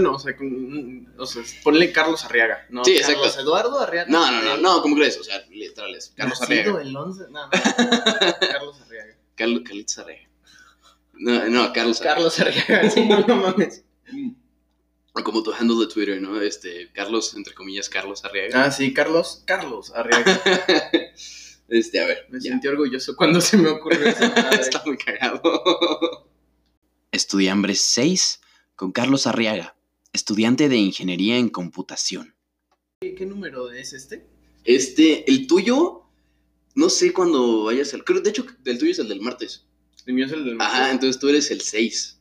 Bueno, o sea, con- o sea, ponle Carlos Arriaga, ¿no? Sí, Carlos exacto. Eduardo Arriaga. No, no, no, no, ¿cómo crees? O sea, literal es Carlos Arriaga. el 11, no, no, Carlos Arriaga. Carlos, Carlitos Arriaga. No, no, Carlos Arriaga. Carlos Arriaga, sí, no, no mames. O Como tu handle de Twitter, ¿no? Este, Carlos, entre comillas, Carlos Arriaga. Ah, sí, Carlos, Carlos Arriaga. Este, a ver, Me ya. sentí orgulloso cuando se me ocurrió madre. Está muy cagado. Estudiambre 6 con Carlos Arriaga, estudiante de Ingeniería en Computación. ¿Qué, qué número es este? Este, el tuyo, no sé cuándo vayas al... Creo, de hecho, el tuyo es el del martes. El mío es el del Ajá, martes. entonces tú eres el 6.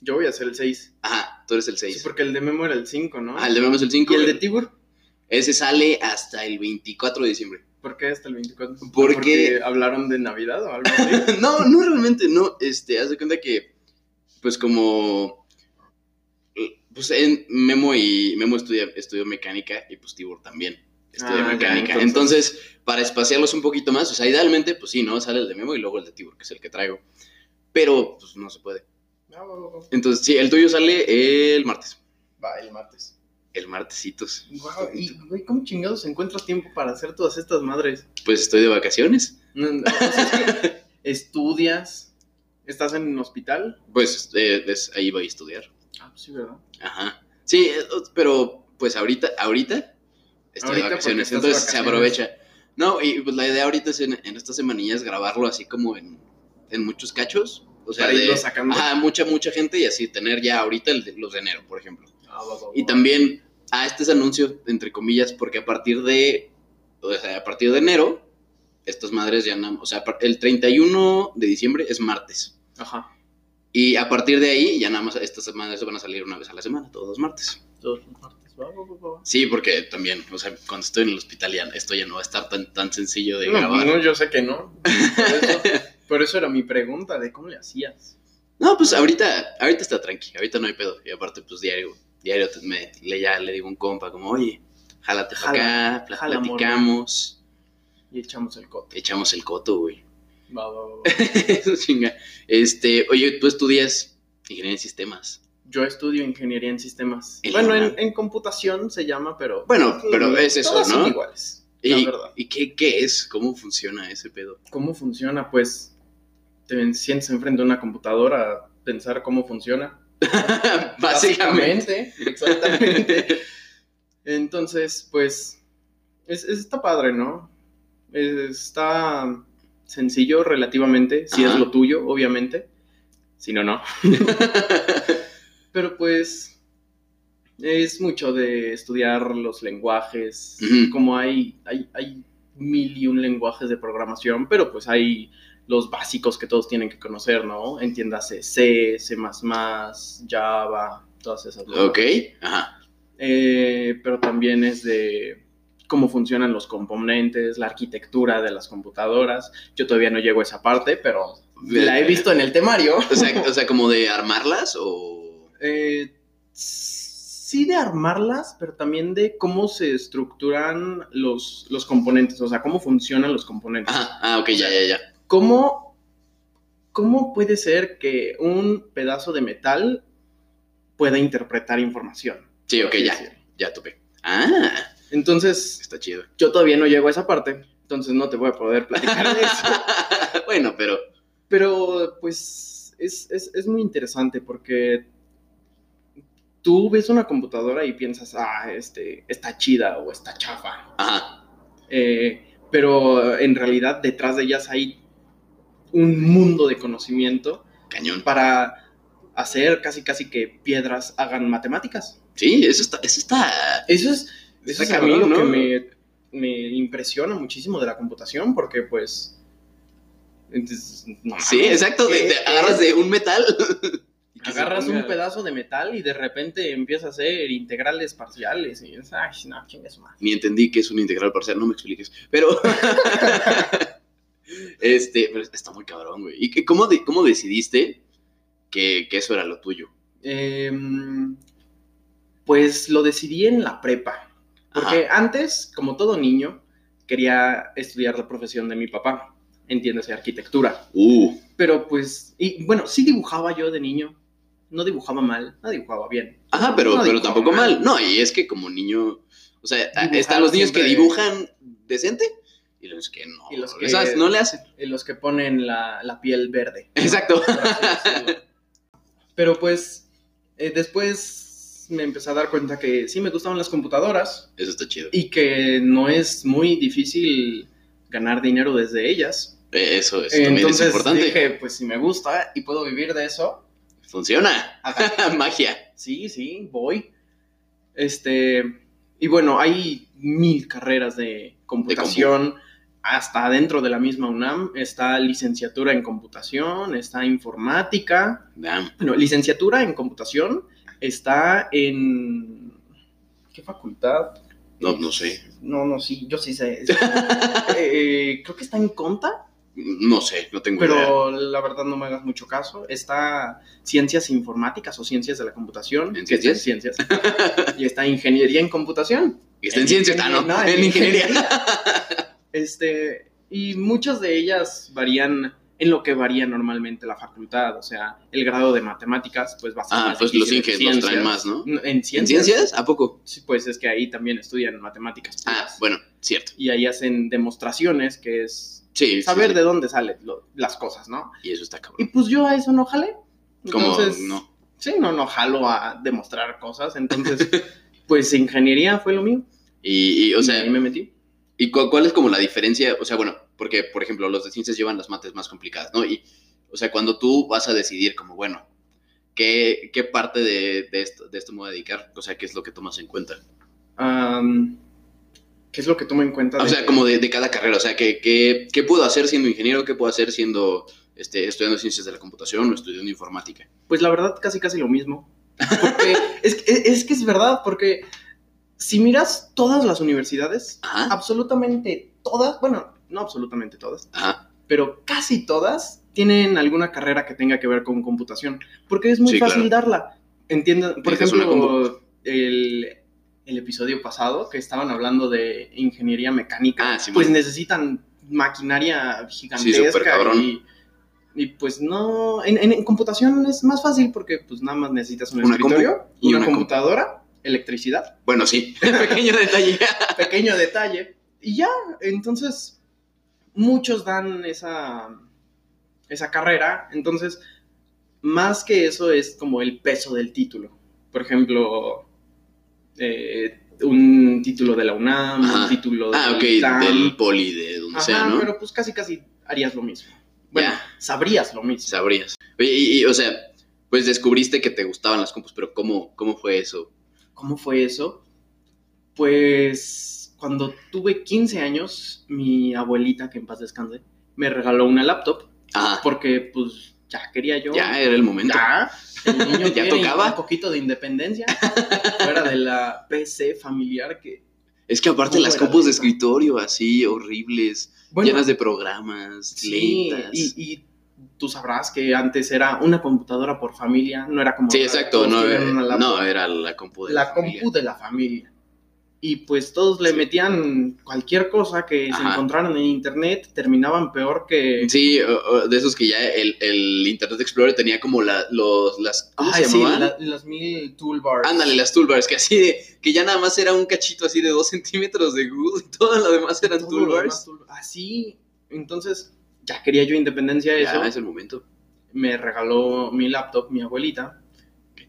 Yo voy a hacer el 6. Ajá, tú eres el Sí, 6. porque el de Memo era el 5, ¿no? Ah, el de Memo es el 5. ¿Y el de Tibur? Ese sale hasta el 24 de diciembre. ¿Por qué hasta el 24? Porque- ¿Porque hablaron de Navidad o algo así? no, no realmente, no. Este, haz de cuenta que, pues como, pues en Memo y Memo estudia, estudió mecánica y pues Tibor también estudia Ah, ya, mecánica. entonces- entonces... para espaciarlos un poquito más, o sea, idealmente, pues sí, ¿no? Sale el de Memo y luego el de Tibor, que es el que traigo. Pero, pues no se puede. No. Entonces, sí, el tuyo sale el martes. Va, el martes. El martesitos. Guau, y, güey, ¿cómo chingados encuentras tiempo para hacer todas estas madres? Pues estoy de vacaciones. No, no, o sea, es que estudias, estás en un hospital. Pues eh, es- ahí voy a estudiar. Ah, pues sí, ¿verdad? Ajá. Sí, eh, pero pues ahorita, ahorita estoy Ahorita de vacaciones, entonces se vacaciones. aprovecha. No, y pues la idea ahorita es en, en estas semanillas grabarlo así como en, en muchos cachos. O sea, para de, irlo sacando. ajá, mucha, mucha gente y así tener ya ahorita el de- los de enero, por ejemplo. Ah, va, va, Y va. también, ah, este es anuncio, entre comillas, porque a partir de, o sea, a partir de enero, estas madres ya no, o sea, el 31 de diciembre es martes. Ajá. Y a partir de ahí, ya nada más estas madres van a salir una vez a la semana, todos los martes. Todos los martes. Va, va, va, va. Sí, porque también, o sea, cuando estoy en el hospital ya esto ya no va a estar tan, tan sencillo de No, grabar. no, yo sé que no. Por eso, por eso era mi pregunta de cómo le hacías. No, pues ahorita, ahorita está tranqui, ahorita no hay pedo. Y aparte, pues diario, diario te- me, le, ya le digo a un compa como, oye, jálate para Jala, acá, jala, platicamos, Y echamos el cote. echamos el coto, güey. Eso chinga. Este, oye, tú estudias ingeniería en sistemas. Yo estudio ingeniería en sistemas. En bueno, en, computación se llama, pero. Bueno, pero es eso, todas son ¿no? iguales. La ¿Y, verdad. ¿y qué, qué es? ¿Cómo funciona ese pedo? ¿Cómo funciona? Pues te sientes enfrente de una computadora a pensar cómo funciona. Básicamente. Exactamente. Entonces, pues, es, es- está padre, ¿no? Es- está sencillo relativamente, si Ajá. es lo tuyo, obviamente. Si no, no. Pero pues es mucho de estudiar los lenguajes, como hay, hay, hay mil y un lenguajes de programación, pero pues hay los básicos que todos tienen que conocer, ¿no? Entiéndase C, C++, Java, todas esas cosas. ok, ajá. Eh, pero también es de cómo funcionan los componentes, la arquitectura de las computadoras. Yo todavía no llego a esa parte, pero la he visto en el temario. O sea, o sea, como de armarlas o... Eh, sí de armarlas, pero también de cómo se estructuran los, los componentes, o sea, cómo funcionan los componentes. Ajá, ah, ok, ya, ya, ya. ¿Cómo, ¿Cómo puede ser que un pedazo de metal pueda interpretar información? Sí, ok, ya, ya topé. Ah, Entonces, está chido. yo todavía no llego a esa parte, entonces no te voy a poder platicar de eso. bueno, pero... Pero, pues, es, es, es muy interesante porque tú ves una computadora y piensas, ah, este, está chida o está chafa. Ajá, Eh, pero en realidad detrás de ellas hay un mundo de conocimiento cañón. para hacer casi casi que piedras hagan matemáticas. Sí, eso está... Eso está... Eso es, Está eso es a mí que me, me impresiona muchísimo de la computación porque pues... entonces, no Sí, exacto, de, ¿qué de- agarras de un metal. y que se Agarras ponga- un pedazo de metal y de repente empieza a hacer integrales parciales y es, ay, no, chingas madre. Ni entendí que es un integral parcial, no me expliques. Pero. este, pero está muy cabrón, güey. ¿Y qué- cómo, de- cómo decidiste que, que eso era lo tuyo? Em, pues lo decidí en la prepa. Porque antes, como todo niño, quería estudiar la profesión de mi papá, entiéndase, arquitectura. Uh, Pero pues, y bueno, sí dibujaba yo de niño. no dibujaba mal, no dibujaba bien. Ajá, pero, No pero tampoco mal. No, y es que como niño, o sea, Dibujar están los niños que dibujan decente y los que no. Y los que- ¿sabes? No le hacen. Y los que ponen la, la piel verde. Exacto. Pero pues eh, después me empecé a dar cuenta que sí me gustaban las computadoras Eso está chido. y que no es muy difícil ganar dinero desde ellas. Eso, eso también es importante. dije, pues si me gusta y puedo vivir de eso, Funciona. Magia. sí, sí, voy. Este, y bueno, hay mil carreras de computación. hasta dentro de la misma UNAM está licenciatura en computación, está informática, Damn. Bueno, licenciatura en computación está en. ¿Qué facultad? No, no sé. No, no, sí, yo sí sé. Eh, creo que está en Conta, No sé, no tengo idea. pero la verdad no me hagas mucho caso. Está Ciencias Informáticas o Ciencias de la Computación. ¿En ciencias? ciencias. y está Ingeniería en Computación. Y está en ciencias, ah, no, no, en ingeniería. Este, y muchas de ellas varían en lo que varía normalmente la facultad, o sea, el grado de matemáticas, pues va a ser Ah, más pues los inges los traen más, ¿no? En ¿En ciencias. ciencias? ¿A poco? Sí, pues es que ahí también estudian matemáticas. Ah, bueno, cierto. Y ahí hacen demostraciones, que es Sí. saber sí. de dónde salen lo- las cosas, ¿no? Y eso está Y cabrón. pues yo a eso no jalé. Entonces, no. sí, no, no jalo a demostrar cosas. Entonces, pues ingeniería fue lo mío. Y, y, o y sea, ahí me metí. ¿y cu- cuál es como la diferencia? O sea, bueno, porque, por ejemplo, los de ciencias llevan las mates más complicadas, ¿no? Y, o sea, cuando tú vas a decidir como, bueno, ¿qué, qué parte de, de esto, de esto me voy a dedicar? O sea, ¿qué es lo que tomas en cuenta? ¿Qué es lo que tomo en cuenta? O sea, como de, de cada carrera, o sea, ¿qué, qué, qué puedo hacer siendo ingeniero? ¿Qué puedo hacer siendo, este, estudiando ciencias de la computación o estudiando informática? Pues la verdad, casi casi lo mismo. Porque es, que- es que es verdad, porque si miras todas las universidades, Ajá, absolutamente todas, bueno, no absolutamente todas, ajá, pero casi todas tienen alguna carrera que tenga que ver con computación, porque es muy Sí, fácil claro. darla. Entiendan, por ejemplo, el, el episodio pasado que estaban hablando de ingeniería mecánica, Ah, Simón. pues necesitan maquinaria gigantesca cabrón. y, y, pues no, en, en- en computación es más fácil porque pues nada más necesitas un Una escritorio, y una, una compu. computadora, electricidad, Bueno, sí, pequeño detalle. pequeño detalle y ya, entonces muchos dan esa, esa carrera, entonces más que eso es como el peso del título. Por ejemplo, eh, un título de la UNAM, Ajá. un título de Ah, la ok, ITAM. del poli, de donde Ajá, sea, ¿no? pero pues casi casi harías lo mismo. Bueno, sabrías lo mismo. Sabrías. Y, y, o sea, pues descubriste que te gustaban las compus, pero ¿cómo, cómo fue eso? ¿Cómo fue eso? Pues cuando tuve 15 años, mi abuelita, que en paz descanse, me regaló una laptop Ajá, porque pues ya quería yo. ya era el momento. Ya, el niño Ya tocaba. un poquito de independencia fuera de la PC familiar que Es que aparte ¿Cómo las era compus de escritorio así, horribles, bueno, llenas de programas, sí, lentas. y, y tú sabrás que antes era una computadora por familia, no era como Sí, exacto, no, laptop. no, era la compu de la, la familia. compu de la familia. Y pues todos le metían cualquier cosa que se encontraran en internet, terminaban peor que... Sí, de esos que ya el, el Internet Explorer tenía como la, los, las, ¿cómo Ay, se sí, la- las mil toolbars. Ándale, las toolbars, que así de, que ya nada más era un cachito así de dos centímetros de Google y todo lo demás eran Todo demás toolbars. tool- Así, entonces ya quería yo independencia de eso. Ya, es el momento. Me regaló mi laptop, mi abuelita.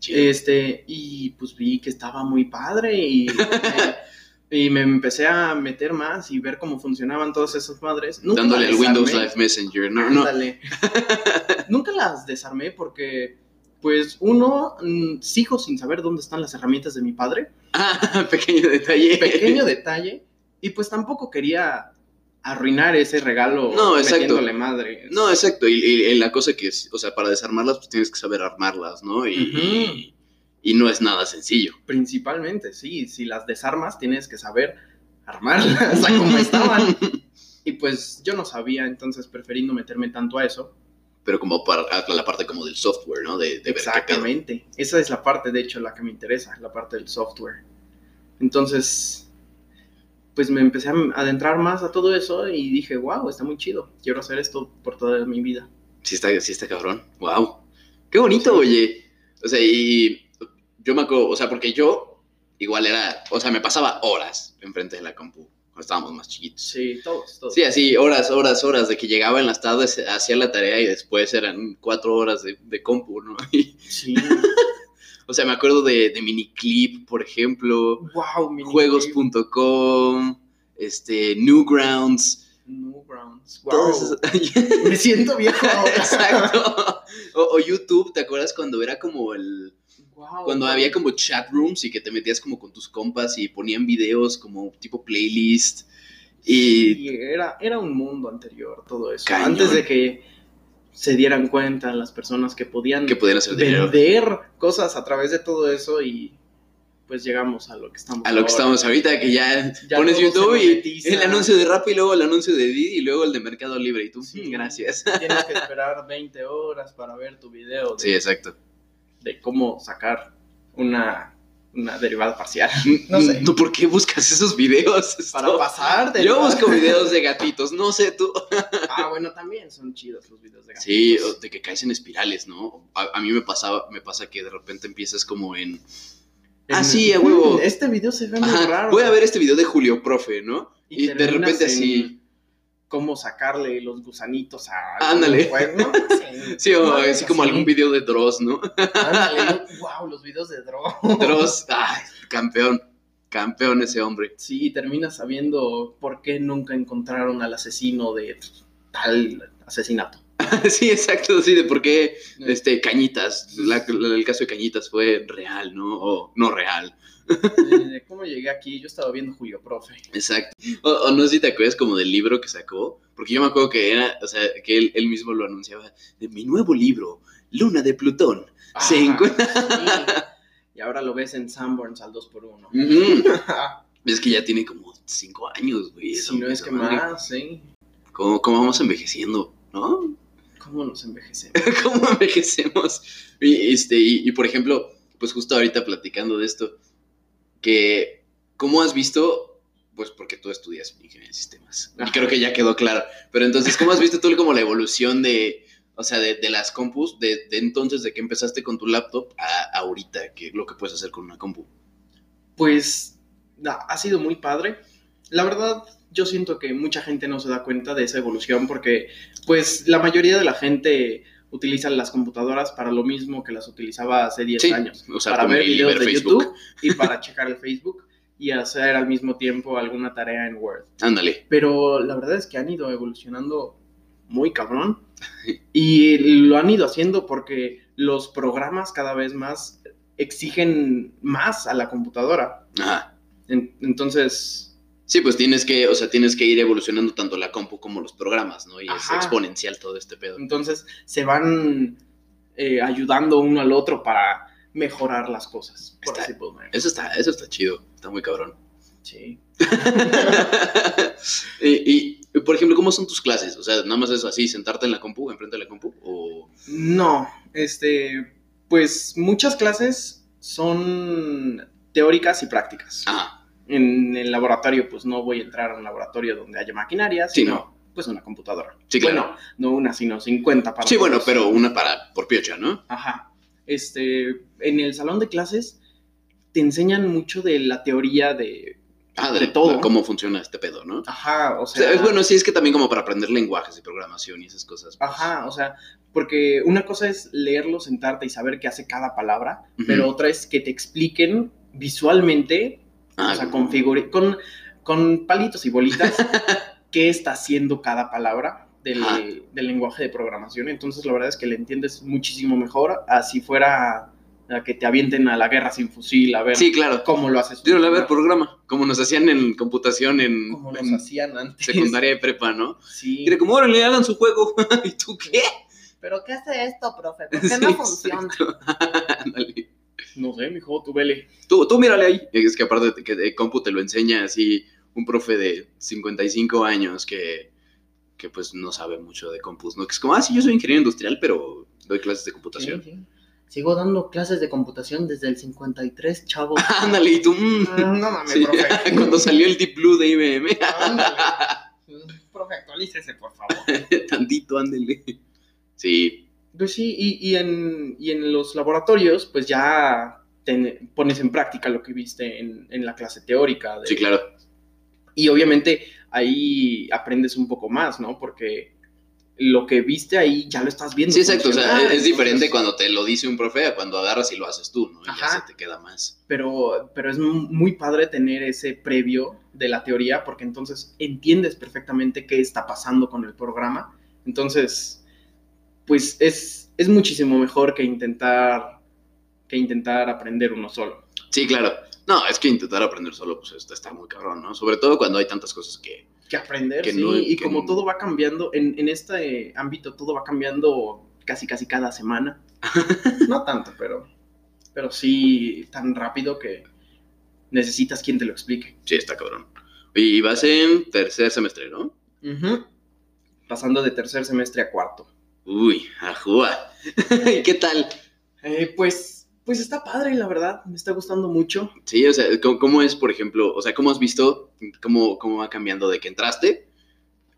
Chido. Este, y pues vi que estaba muy padre y, me, y me empecé a meter más y ver cómo funcionaban todas esas madres. Nunca Dándole al Windows. Live Messenger, no, no. Nunca las desarmé porque, pues, uno, mm, sigo sin saber dónde están las herramientas de mi padre. Ah, pequeño detalle. Pequeño detalle. Y pues tampoco quería arruinar ese regalo No, exacto. madre. No, exacto. Y, y- y la cosa que es, o sea, para desarmarlas, pues tienes que saber armarlas, ¿no? Y, Ujú. y, y no es nada sencillo. Principalmente, sí. Si las desarmas, tienes que saber armarlas a como estaban. Y pues yo no sabía, entonces preferí no meterme tanto a eso. Pero como para la parte como del software, ¿no? De, de ver. Exactamente. Esa es la parte, de hecho, la que me interesa, la parte del software. Entonces, pues me empecé a adentrar más a todo eso y dije, wow, está muy chido. Quiero hacer esto por toda mi vida. Sí está, sí está cabrón. Wow. Qué bonito, oye. O sea, y yo me acuerdo, o sea, porque yo igual era, o sea, me pasaba horas enfrente de la compu cuando estábamos más chiquitos. Sí, todos, todos. Sí, así, horas, horas, horas, de que llegaba en las tardes, hacía la tarea y después eran cuatro horas de, de compu, ¿no? Y, Sí. O sea, me acuerdo de, de Miniclip, por ejemplo, wow, juegos.com, este, Newgrounds, Newgrounds. Wow. esas- Me siento viejo. Exacto. O, o YouTube, ¿te acuerdas cuando era como el... Wow, Cuando wow. había como chat rooms y que te metías como con tus compas y ponían videos como tipo playlist y... Sí, era, era un mundo anterior todo eso. Cañón. Antes de que se dieran cuenta las personas que podían que podían hacer dinero. vender cosas a través de todo eso y pues llegamos a lo que estamos A lo que estamos ahorita, que ya, Ya pones YouTube y el anuncio de Rappi, luego el anuncio de Didi y luego el de Mercado Libre. Y tú, Sí. "Mm, gracias. Tienes que esperar 20 horas para ver tu video de, Sí, exacto. de cómo sacar una, una derivada parcial. No sé. No, ¿Por qué buscas esos videos? Para Esto- pasar de Yo busco videos de gatitos, no sé tú. Ah, bueno, también son chidos los videos de Sí, gatitos. o de que caes en espirales, ¿no? A, a mí me pasaba, me pasa que de repente empiezas como en... Ah, sí, a huevo. Este video se ve muy Ajá, raro. voy a ver este video de Julio Profe, ¿no? Y, de terminas repente en así... Cómo sacarle los gusanitos a. Ándale. juego. Sí, Sí, o así como algún video de Dross, ¿no? Ándale. wow, los videos de Dross. Dross, ay, campeón, campeón ese hombre. Sí, terminas sabiendo por qué nunca encontraron al asesino de tal asesinato. Sí, exacto, sí, de por qué este, Cañitas, la- la- el caso de Cañitas fue real, ¿no? O no real. Eh, ¿Cómo llegué aquí? Yo estaba viendo Julio Profe. Exacto. O, o no sé si te acuerdas como del libro que sacó, porque yo me acuerdo que era, o sea, que él, él mismo lo anunciaba, de mi nuevo libro, Luna de Plutón. Se Ah, encuentra- sí. Y ahora lo ves en Sanborns al 2x1. Ujú. Es que ya tiene como cinco años, güey. si no es que madre. más, ¿sí? ¿Cómo, cómo vamos envejeciendo, no? ¿Cómo nos envejecemos? cómo envejecemos. Y, este, y, y, por ejemplo, pues justo ahorita platicando de esto, que ¿cómo has visto? Pues porque tú estudias ingeniería de sistemas. Y creo que ya quedó claro. Pero entonces, ¿cómo has visto tú como la evolución de, o sea, de, de las compus, de, de entonces, de que empezaste con tu laptop a ahorita, que lo que puedes hacer con una compu? Pues ha sido muy padre. La verdad, yo siento que mucha gente no se da cuenta de esa evolución porque, pues, la mayoría de la gente utiliza las computadoras para lo mismo que las utilizaba hace 10 Sí, años. o sea, para ver videos ver de Facebook. YouTube y para checar el Facebook y hacer al mismo tiempo alguna tarea en Word. Ándale. Pero la verdad es que han ido evolucionando muy cabrón y lo han ido haciendo porque los programas cada vez más exigen más a la computadora. Ajá. En- entonces, Sí, pues tienes que, o sea, tienes que ir evolucionando tanto la compu como los programas, ¿no? Y es Ajá. exponencial todo este pedo. entonces se van eh, ayudando uno al otro para mejorar las cosas. Por Está- así. Eso está, eso está chido, está muy cabrón. Sí. y, y, por ejemplo, ¿cómo son tus clases? O sea, nada más es así, sentarte en la compu, enfrente de la compu, o... No, este, pues muchas clases son teóricas y prácticas. Ah, En el laboratorio, pues no voy a entrar a un laboratorio donde haya maquinaria, Sí, sino pues una computadora. sí, claro. Bueno, no una, sino 50 para sí, bueno, todos. pero una para, por piocha, ¿no? Ajá. Este, en el salón de clases te enseñan mucho de la teoría de... Ah, De todo. cómo funciona este pedo, ¿no? Ajá, o O sea, sea... es bueno, sí, es que también como para aprender lenguajes de programación y esas cosas. pues. Ajá, o sea, porque una cosa es leerlo, sentarte y saber qué hace cada palabra, Ujú. pero otra es que te expliquen visualmente, Ah, o sea, con, con, con palitos y bolitas, qué está haciendo cada palabra del, del lenguaje de programación. Entonces, la verdad es que le entiendes muchísimo mejor, así fuera a que te avienten a la guerra sin fusil, a ver Sí, claro. cómo lo haces. Tírale a ver programa, como nos hacían en computación en, Como nos en hacían antes. secundaria de prepa, ¿no? Sí. Y era como, órale, hagan su juego. ¿Y tú qué? ¿Pero qué hace esto, profe? ¿Por qué Sí, no funciona? exacto. No sé, mijo, tú vele. Tú, tú mírale ahí. Es que aparte de que de compu te lo enseña así un profe de 55 años que, que pues no sabe mucho de compus, ¿no? Que es como, ah, sí, yo soy ingeniero industrial, pero doy clases de computación. Sí, sí. Sigo dando clases de computación desde el 53, chavo. Ándale, y tú, mm. Ah, no mames, Sí, profe. Cuando salió el Deep Blue de IBM, Ándale. Profe, actualícese, por favor. tantito, ándale. Sí, Pues sí, y, y en, y en los laboratorios, pues ya ten- pones en práctica lo que viste en, en la clase teórica. de- Sí, claro. Y obviamente ahí aprendes un poco más, ¿no? Porque lo que viste ahí ya lo estás viendo. Sí, exacto. O sea, funcionar, es diferente cuando te lo dice un profe a cuando agarras y lo haces tú, ¿no? Y ya Ajá. se te queda más. pero, pero es mu- muy padre tener ese previo de la teoría porque entonces entiendes perfectamente qué está pasando con el programa. Entonces, pues es, es muchísimo mejor que intentar, que intentar aprender uno solo. Sí, claro. No, es que intentar aprender solo, pues está, está muy cabrón, ¿no? Sobre todo cuando hay tantas cosas que. Que aprender, Que sí, no- y que como no- todo va cambiando, en, en este ámbito todo va cambiando casi casi cada semana. no tanto, pero, pero sí tan rápido que necesitas quien te lo explique. Sí, está cabrón. Y vas en tercer semestre, ¿no? Pasando de tercer semestre a cuarto. Uy, ajúa. ¿Qué tal? Eh, pues, pues está padre, la verdad, me está gustando mucho. Sí, o sea, ¿cómo, cómo es, por ejemplo, o sea, cómo has visto cómo, cómo va cambiando de que entraste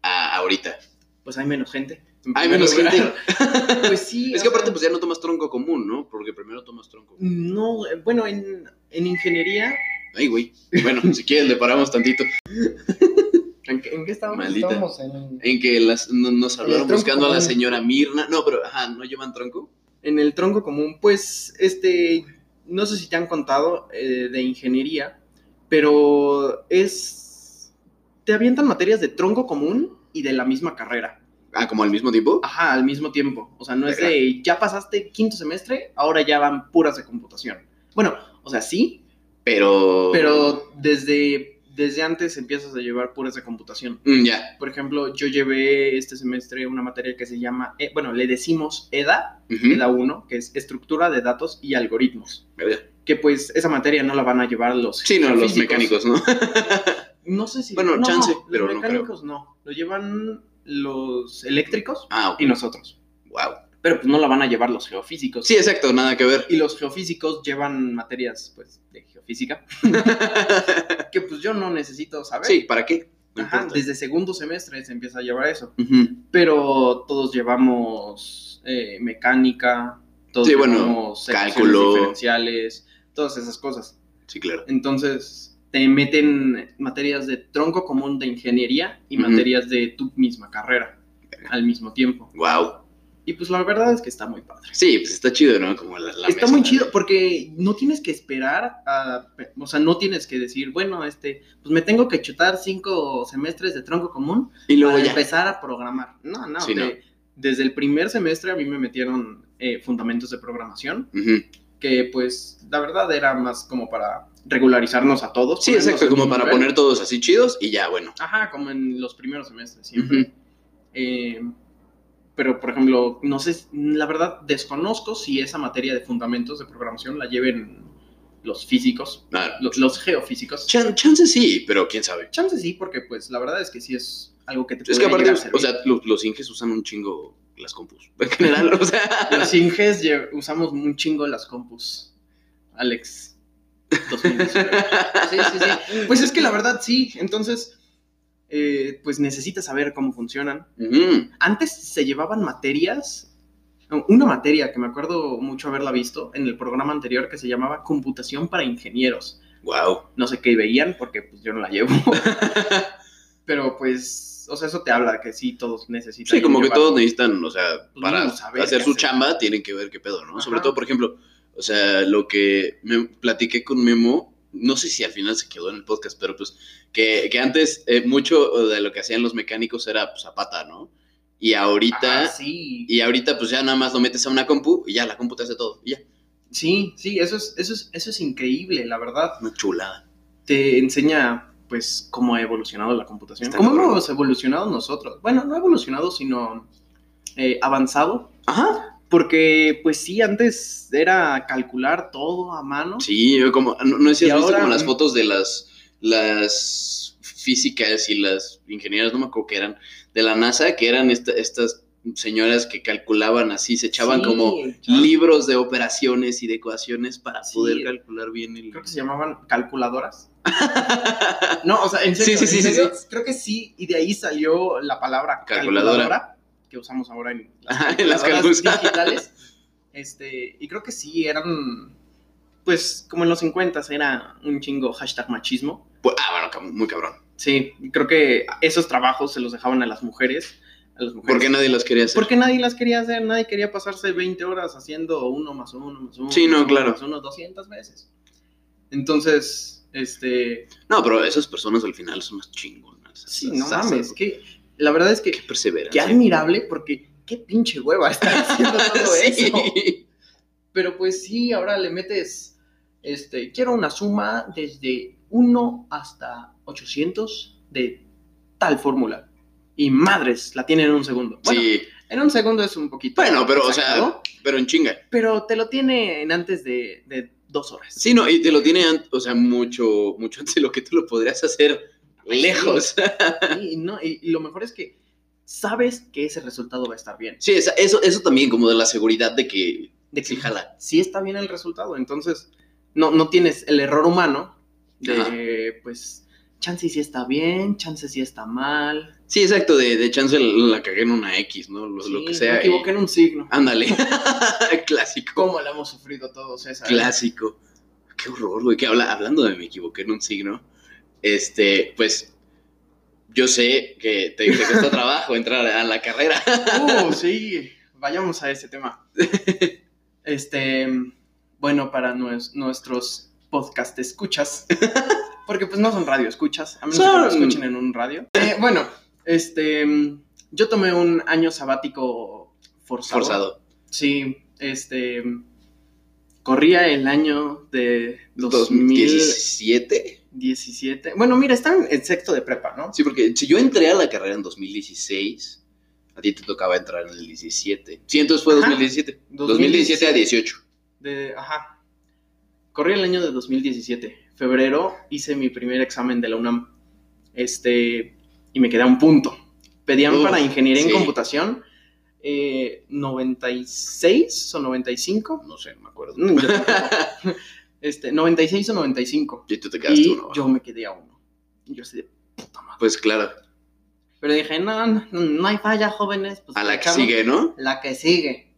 a ahorita? Pues hay menos gente. en Hay menos lugar. gente. Pues sí. Es que sea, aparte, pues ya no tomas tronco común, ¿no? Porque primero tomas tronco. No, eh, bueno, en, en ingeniería. Ay, güey. Bueno, si quieres, le paramos tantito. ¿En qué, en qué estábamos? Maldita. Estábamos en, En que las, no- nos hablaron buscando a la señora Mirna. No, pero, ajá, ¿no llevan tronco? en el tronco común. Pues, este, no sé si te han contado eh, de ingeniería, pero es. Te avientan materias de tronco común y de la misma carrera. Ah, como al mismo tiempo. Ajá, al mismo tiempo. O sea, no es de ya pasaste quinto semestre, ahora ya van puras de computación. Bueno, o sea, sí, Pero. pero desde, desde antes empiezas a llevar puras de computación. Mm, ya. Por ejemplo, yo llevé este semestre una materia que se llama, eh, bueno, le decimos EDA. EDA 1, que es Estructura de Datos y Algoritmos. Verga. Que pues esa materia no la van a llevar los Sí, no, los mecánicos, ¿no? No sé si... Bueno, no, chance, los pero no creo. mecánicos no. Lo llevan los eléctricos Ah, y nosotros. Wow. Pero pues no la van a llevar los geofísicos. Sí, exacto, nada que ver. Y los geofísicos llevan materias, pues, de geofísica, que pues yo no necesito saber. sí, ¿para qué? No Ajá, desde segundo semestre se empieza a llevar eso. Pero todos llevamos eh, mecánica, todos Sí, bueno, llevamos ecuaciones cálculo. diferenciales, todas esas cosas. Sí, claro. Entonces te meten materias de tronco común de ingeniería y materias de tu misma carrera al mismo tiempo. Wow. Y pues la verdad es que está muy padre. Sí, pues está chido, ¿no? Como la, la Está mesa muy chido porque no tienes que esperar a, o sea, no tienes que decir, bueno, este, pues me tengo que chutar cinco semestres de tronco común Y luego para ya. empezar a programar. No, no, Sí, no. desde el primer semestre a mí me metieron eh, fundamentos de programación, que pues la verdad era más como para regularizarnos a todos. Sí, exacto, como para nivel. poner todos así chidos y ya, bueno. Ajá, como en los primeros semestres siempre. Eh, pero, por ejemplo, no sé, la verdad desconozco si esa materia de fundamentos de programación la lleven los físicos, Ah, lo- los, geofísicos. chan- chance sí, pero quién sabe. Chance sí, porque pues la verdad es que sí es algo que te Es que aparte, o sea, servir. lo- los inges usan un chingo las compus. En general, o sea. Los Inges usamos un chingo las compus. Alex. 2019. Sí, sí, sí. Pues es que la verdad sí. Entonces, eh, pues necesitas saber cómo funcionan. Antes se llevaban materias. Una materia que me acuerdo mucho haberla visto en el programa anterior que se llamaba Computación para Ingenieros. Wow. No sé qué veían porque pues yo no la llevo. Pero pues, o sea, eso te habla que sí, todos necesitan. Sí, como que todos necesitan, o sea, Pues para saber hacer su hacer. chamba tienen que ver qué pedo, ¿no? Sobre todo, por ejemplo, o sea, lo que me platiqué con Memo, no sé si al final se quedó en el podcast, pero pues que, que antes eh, mucho de lo que hacían los mecánicos era pues, a pata, ¿no? Y ahorita, Ajá, sí. y ahorita pues ya nada más lo metes a una compu y ya la compu te hace todo, y ya, Sí, sí, eso es, eso es, eso es increíble, la verdad. una chulada. Te enseña, pues, cómo ha evolucionado la computación. Está cómo cabrón. hemos evolucionado nosotros. Bueno, no evolucionado, sino eh, avanzado. Ajá. Porque, pues sí, antes era calcular todo a mano. Sí, yo como, no, no sé si has visto ahora- como las fotos de las, las físicas y las ingenieras, no me acuerdo que eran, de la NASA, que eran esta- estas señoras que calculaban así, se echaban Sí, como ya. libros de operaciones y de ecuaciones para Sí. poder calcular bien el... Creo que se llamaban calculadoras. No, o sea, en serio, Sí, sí, sí, creo que sí, y de ahí salió la palabra Calculadora. calculadora, que usamos ahora en las, en digitales. Este, y creo que sí, eran, pues, como en los 50 era un chingo hashtag machismo. Pues, ah, bueno, muy cabrón. Sí, creo que esos trabajos se los dejaban a las mujeres. A las mujeres. ¿Por qué nadie las quería hacer? Porque nadie las quería hacer, nadie quería pasarse 20 horas haciendo uno más uno más uno. Sí, no, uno, claro. Más uno 200 veces. Entonces, este. No, pero esas personas al final son más chingonas. Sí, no mames. Que, la verdad es que. Qué perseverancia. Qué admirable, porque qué pinche hueva estar haciendo todo Sí. eso. Pero pues sí, ahora le metes. Este, quiero una suma desde 1 hasta 800 de tal fórmula. Y madres, la tiene en un segundo. Bueno, Sí, en un segundo es un poquito. Bueno, pero, o sea, pero en chinga. pero te lo tiene en antes de, de dos horas. Sí, no, y te lo tiene, o sea, mucho, mucho antes de lo que tú lo podrías hacer lejos. Sí, y, no, y, lo mejor es que sabes que ese resultado va a estar bien. Sí, esa- eso, eso también, como de la seguridad de que De que sí jala. sí está bien el resultado. Entonces, no, no tienes el error humano de, Ajá. pues, chance sí está bien, chance sí está mal. Sí, exacto, de, de chance la cagué en una X, ¿no? Lo, que sea. Me equivoqué en un signo. Ándale. Clásico. ¿Cómo la hemos sufrido todos, César? Clásico. Qué horror, güey. Que habla, hablando de me equivoqué en un signo, este, pues, yo sé que te, te costó trabajo entrar a la carrera. Uh, sí, vayamos a ese tema. Este, bueno, para nues- nuestros podcast escuchas, porque pues no son radio escuchas, a menos que lo escuchen en un radio. Eh, bueno, este, yo tomé un año sabático forzado. Forzado. Sí, este, corría el año de 2017. 2017. Bueno, mira, están en sexto de prepa, ¿no? Sí, porque si yo entré a la carrera en 2016, a ti te tocaba entrar en el 17. Sí, entonces fue Ajá. 2017. 2017 a 18. De, ajá. Corrí el año de 2017. Febrero hice mi primer examen de la UNAM. Este, y me quedé a un punto. Pedían Uf, para ingeniería sí. en computación eh, 96 o 95. No sé, no me acuerdo. Este, 96 o 95. Y tú te quedaste Y uno. yo me quedé a uno. Y yo así de puta madre. Pues claro, Pero dije, no, no, no hay falla, jóvenes. Pues a la que sigue, ¿no? La que sigue.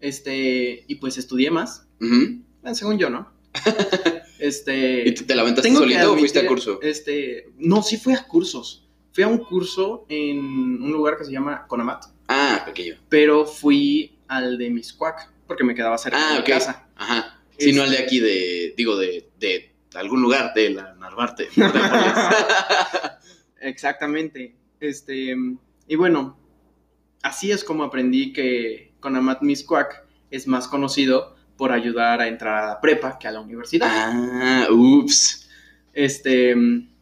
Este, y pues estudié más. Bueno, según yo, ¿no? Este. ¿Y te, te la aventaste solito o fuiste a curso? Este. No, sí fui a cursos. Fui a un curso en un lugar que se llama Conamat. Ah, pequeño. Pero fui al de Miscuac, porque me quedaba cerca Ah, de mi casa. Ajá. Si no al de aquí, de, digo, de, de algún lugar de la Narvarte. Exactamente. Este. Y bueno, así es como aprendí que Conamat Miscuac es más conocido por ayudar a entrar a la prepa que a la universidad. ah, ups. Este,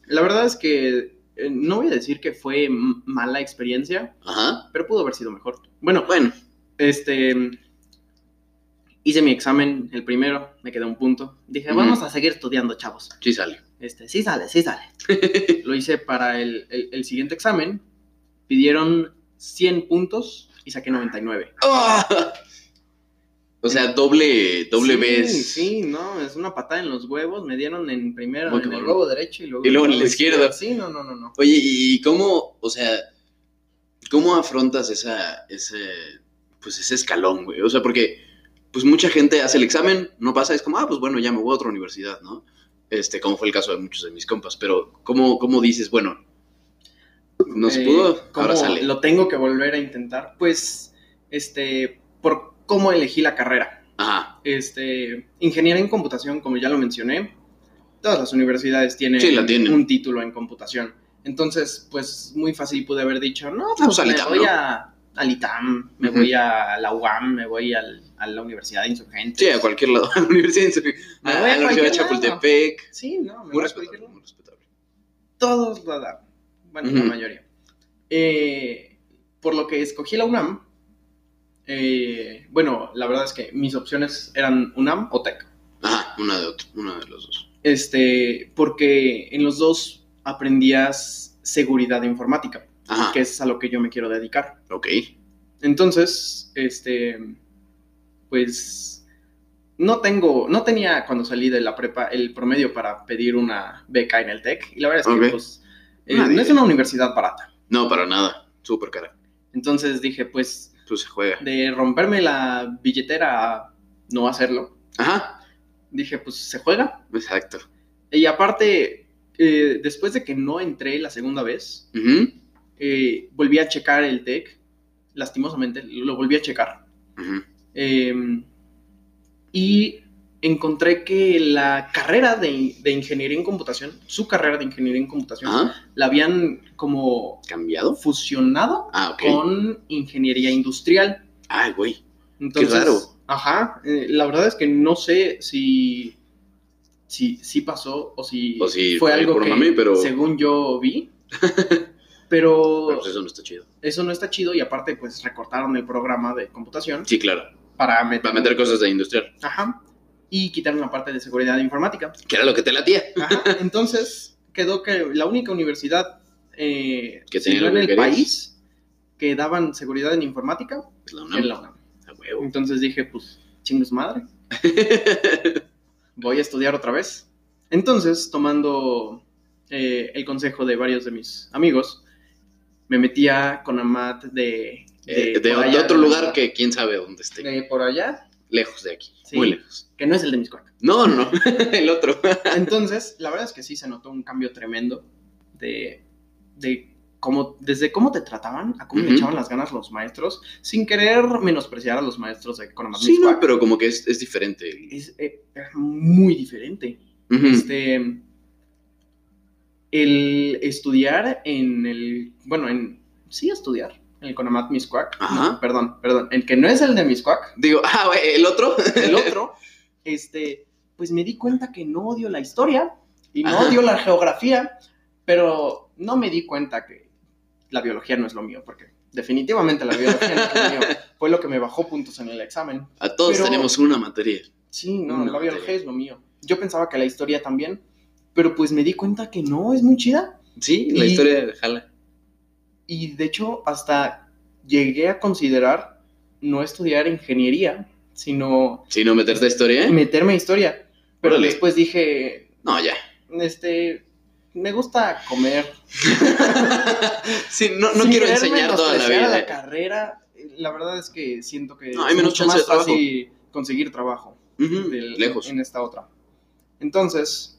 la verdad es que eh, no voy a decir que fue mala experiencia, Ajá. pero pudo haber sido mejor. Bueno, Bueno, este, hice mi examen, el primero, me quedé un punto. Dije, vamos a seguir estudiando, chavos. sí sale. Este, sí sale, sí sale. Lo hice para el, el- el siguiente examen. Pidieron 100 puntos y saqué 99. ¡Ah! O sea, doble, doble sí, vez. Sí, no, es una patada en los huevos. Me dieron en primero Muy en el cabrón. huevo derecho y luego, Y luego en el la izquierda. Sí, no, no, no, no. Oye, ¿y cómo, o sea, cómo afrontas esa, ese, pues ese escalón, güey? O sea, porque, pues mucha gente hace el examen, no pasa, es como, ah, pues bueno, ya me voy a otra universidad, ¿no? Este, como fue el caso de muchos de mis compas, pero ¿cómo, cómo dices, bueno, no se Eh, pudo, ¿cómo ahora sale? Lo tengo que volver a intentar. Pues, este, por cómo elegí la carrera. Ajá, Este, ingeniería en computación, como ya lo mencioné, todas las universidades tienen, Sí, la tienen. un título en computación. Entonces, pues, muy fácil pude haber dicho, no, pues, pues, me ITAM, voy a, al ITAM, me voy a la UAM, me voy al- a la Universidad de Insurgentes. sí, a cualquier lado, a la universidad, de- Me a, voy a a la universidad de. Chapultepec, Sí, no, me muy voy a respetable, lado. muy respetable. todos lo dan. Bueno, la mayoría. Eh, por lo que escogí la UNAM, eh, bueno, la verdad es que mis opciones eran UNAM o TEC. Ajá, una de otro, una de los dos. Este, porque en los dos aprendías seguridad informática, Ajá, que es a lo que yo me quiero dedicar. ok. Entonces, este, pues, no tengo, no tenía cuando salí de la prepa el promedio para pedir una beca en el TEC. Y la verdad es que, pues, eh, no es una universidad barata. No, para nada, súper cara. Entonces dije, pues, Pues se juega. de romperme la billetera a no hacerlo, Ajá, dije, pues se juega. exacto. Y aparte, eh, después de que no entré la segunda vez, Ujú, eh, volví a checar el TEC, lastimosamente, lo volví a checar. Eh, y encontré que la carrera de, de ingeniería en computación, su carrera de ingeniería en computación, Ajá, la habían como ¿cambiado? fusionado Ah, con ingeniería industrial. Ay, güey. Entonces, raro. Ajá, eh, la verdad es que no sé si, si, si pasó o si, O si fue fue algo que pero- según yo vi. Pero Pero pues eso no está chido. eso no está chido y aparte pues recortaron el programa de computación Sí, claro. para meter, Para meter cosas de industrial. Ajá, y quitaron la parte de seguridad informática. Que era lo que te latía. Ajá, entonces quedó que la única universidad eh, Que tenía en el querías. país que daban seguridad en informática Es la UNAM. la UNAM. A huevo. Entonces dije, pues, chingos madre, voy a estudiar otra vez. Entonces, tomando eh, el consejo de varios de mis amigos, me metía con Amat de... Eh, de, allá, otro de- lugar que quién sabe dónde esté. de por allá, Lejos de aquí. Sí. Muy lejos. que no es el de Miscuac. No, no. el otro. Entonces, la verdad es que sí se notó un cambio tremendo de, de cómo, desde cómo te trataban a cómo le echaban las ganas los maestros, sin querer menospreciar a los maestros de Conamat Sí, no, pero como que es, es diferente. Es eh, es muy diferente. Este, el estudiar en el, bueno, en, sí estudiar en el Conamat Miscuac, no, perdón, perdón, el que no es el de Miscuac, Digo, ah, güey, el otro. el otro, este, pues me di cuenta que no odio la historia y no Ajá. odio la geografía, pero no me di cuenta que la biología no es lo mío, porque definitivamente la biología no es lo mío, fue lo que me bajó puntos en el examen. A todos Pero- tenemos una materia. Sí, no, la biología es lo mío. Yo pensaba que la historia también, pero pues me di cuenta que no, es muy chida. Sí, la Y- historia de Jala. Y de hecho, hasta llegué a considerar no estudiar ingeniería, sino Si no meterte a historia. meterme a historia. Pero Órale. después dije, No, ya. este, me gusta comer. sí, no, no quiero enseñar toda la vida. la carrera, la verdad es que siento que No, hay es menos mucho chance más de fácil conseguir trabajo. Ujú, del- Lejos. en esta otra. Entonces,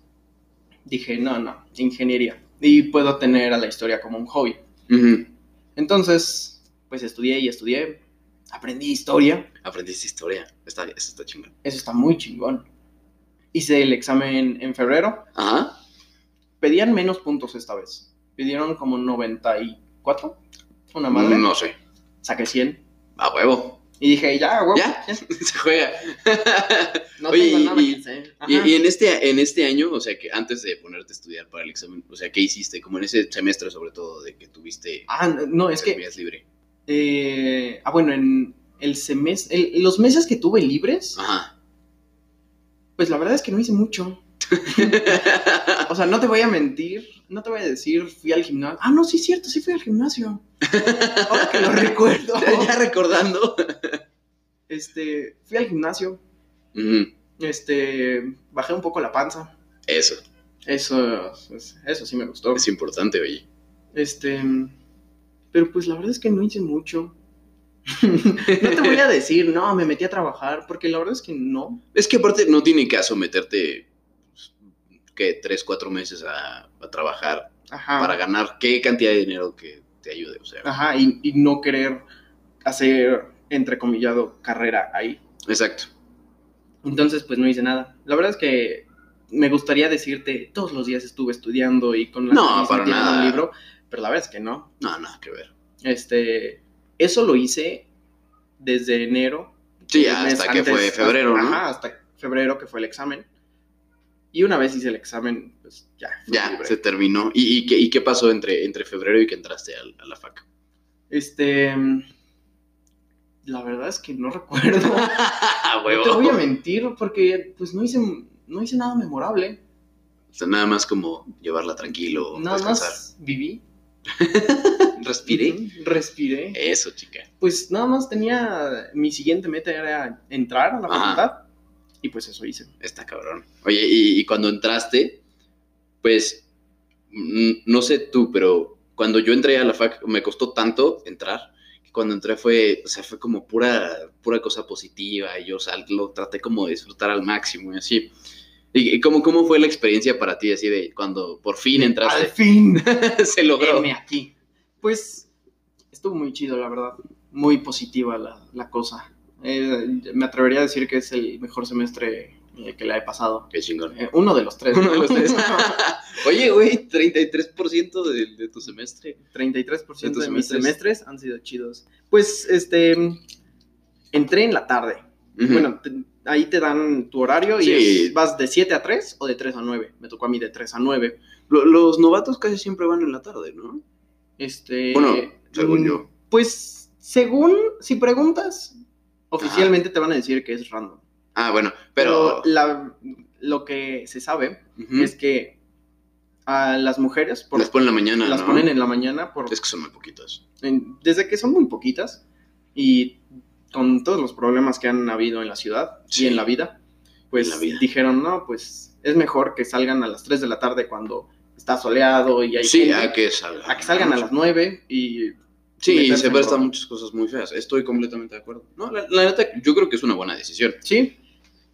dije, no, no, ingeniería. Y puedo tener a la historia como un hobby. Entonces, pues estudié y estudié. Aprendí historia. Aprendiste historia. Está, eso está chingón. Eso está muy chingón. Hice el examen en febrero. Ajá. Pedían menos puntos esta vez. Pidieron como 94. Una madre. No sé. Saqué 100. A huevo. Y dije, ya, huevo. ¿Ya? Se juega. No Oye, tengo nada y- que hacer. Y, y en este, en este año, o sea, que antes de ponerte a estudiar para el examen, o sea, ¿qué hiciste? Como en ese semestre, sobre todo, de que tuviste Ah, no, es que libre. Eh, ah, bueno, en el semestre, los meses que tuve libres, Ajá. pues la verdad es que no hice mucho. O sea, no te voy a mentir, no te voy a decir, fui al gimnasio. Ah, no, sí es cierto, sí fui al gimnasio. Ahora que lo recuerdo. ya recordando. Este, fui al gimnasio, este, bajé un poco la panza. Eso, Eso, pues, eso sí me gustó. es importante, oye. Este, pero pues la verdad es que no hice mucho. no te voy a decir, no, me metí a trabajar, porque la verdad es que no. Es que aparte no tiene caso meterte, ¿qué? Tres, cuatro meses a, a trabajar Ajá. para ganar qué cantidad de dinero que te ayude, o sea. Ajá, y, y no querer hacer, entrecomillado, carrera ahí. Exacto. Entonces, pues no hice nada. La verdad es que me gustaría decirte, todos los días estuve estudiando y con la No, para nada. un libro, pero la verdad es que no. No, nada que ver. Este, eso lo hice desde enero. Sí, hasta que fue febrero, hasta- ¿no? Ajá, hasta febrero que fue el examen. Y una vez hice el examen, pues ya. Ya, libre. se terminó. ¿Y, y qué, y qué pasó entre, entre febrero y que entraste al- a, la fac? Este, la verdad es que no recuerdo. A No te voy a mentir porque pues no hice, no hice nada memorable. O sea, nada más como llevarla tranquilo, Nada descansar. más viví. Respiré. Respiré. Eso, chica. Pues nada más tenía, mi siguiente meta era entrar a la Ajá. facultad. Y pues eso hice. Está cabrón. Oye, y, y cuando entraste, pues, no sé tú, pero cuando yo entré a la fac me costó tanto entrar que cuando entré fue, o sea, fue como pura, pura cosa positiva y yo, o sea, lo traté como de disfrutar al máximo y así. ¿Y y cómo, cómo fue la experiencia para ti, así de cuando por fin Al entraste? fin. Se logró. Aquí. Pues estuvo muy chido, la verdad. Muy positiva la, la cosa. Eh, me atrevería a decir que es el mejor semestre eh, que le he pasado. Qué chingón. Eh, uno de los tres. Uno de los tres. Oye, güey, 33% de, de tu semestre. 33% ¿De de, tus mis semestres? semestres han sido chidos. Pues, este, entré en la tarde. Ujú. Bueno, te- ahí te dan tu horario y Sí. es- vas de 7 a 3 o de 3 a 9. Me tocó a mí de 3 a 9. Lo- los novatos casi siempre van en la tarde, ¿no? Este, Bueno, según mm, yo. Pues, según, si preguntas, oficialmente te van a decir que es random. Ah, bueno, pero... Pero la- lo que se sabe es que a las mujeres por- las ponen en la mañana, las ¿no? ponen en la mañana por, Es que son muy poquitos. en- desde que son muy poquitas y con todos los problemas que han habido en la ciudad Sí. y en la vida, pues En la vida. dijeron, no, pues es mejor que salgan a las 3 de la tarde cuando está soleado y hay Sí, gente, a que salgan. a que salgan a las 9 y Sí, se prestan muchas cosas muy feas. Estoy completamente de acuerdo. No, la, la neta, yo creo que es una buena decisión. Sí.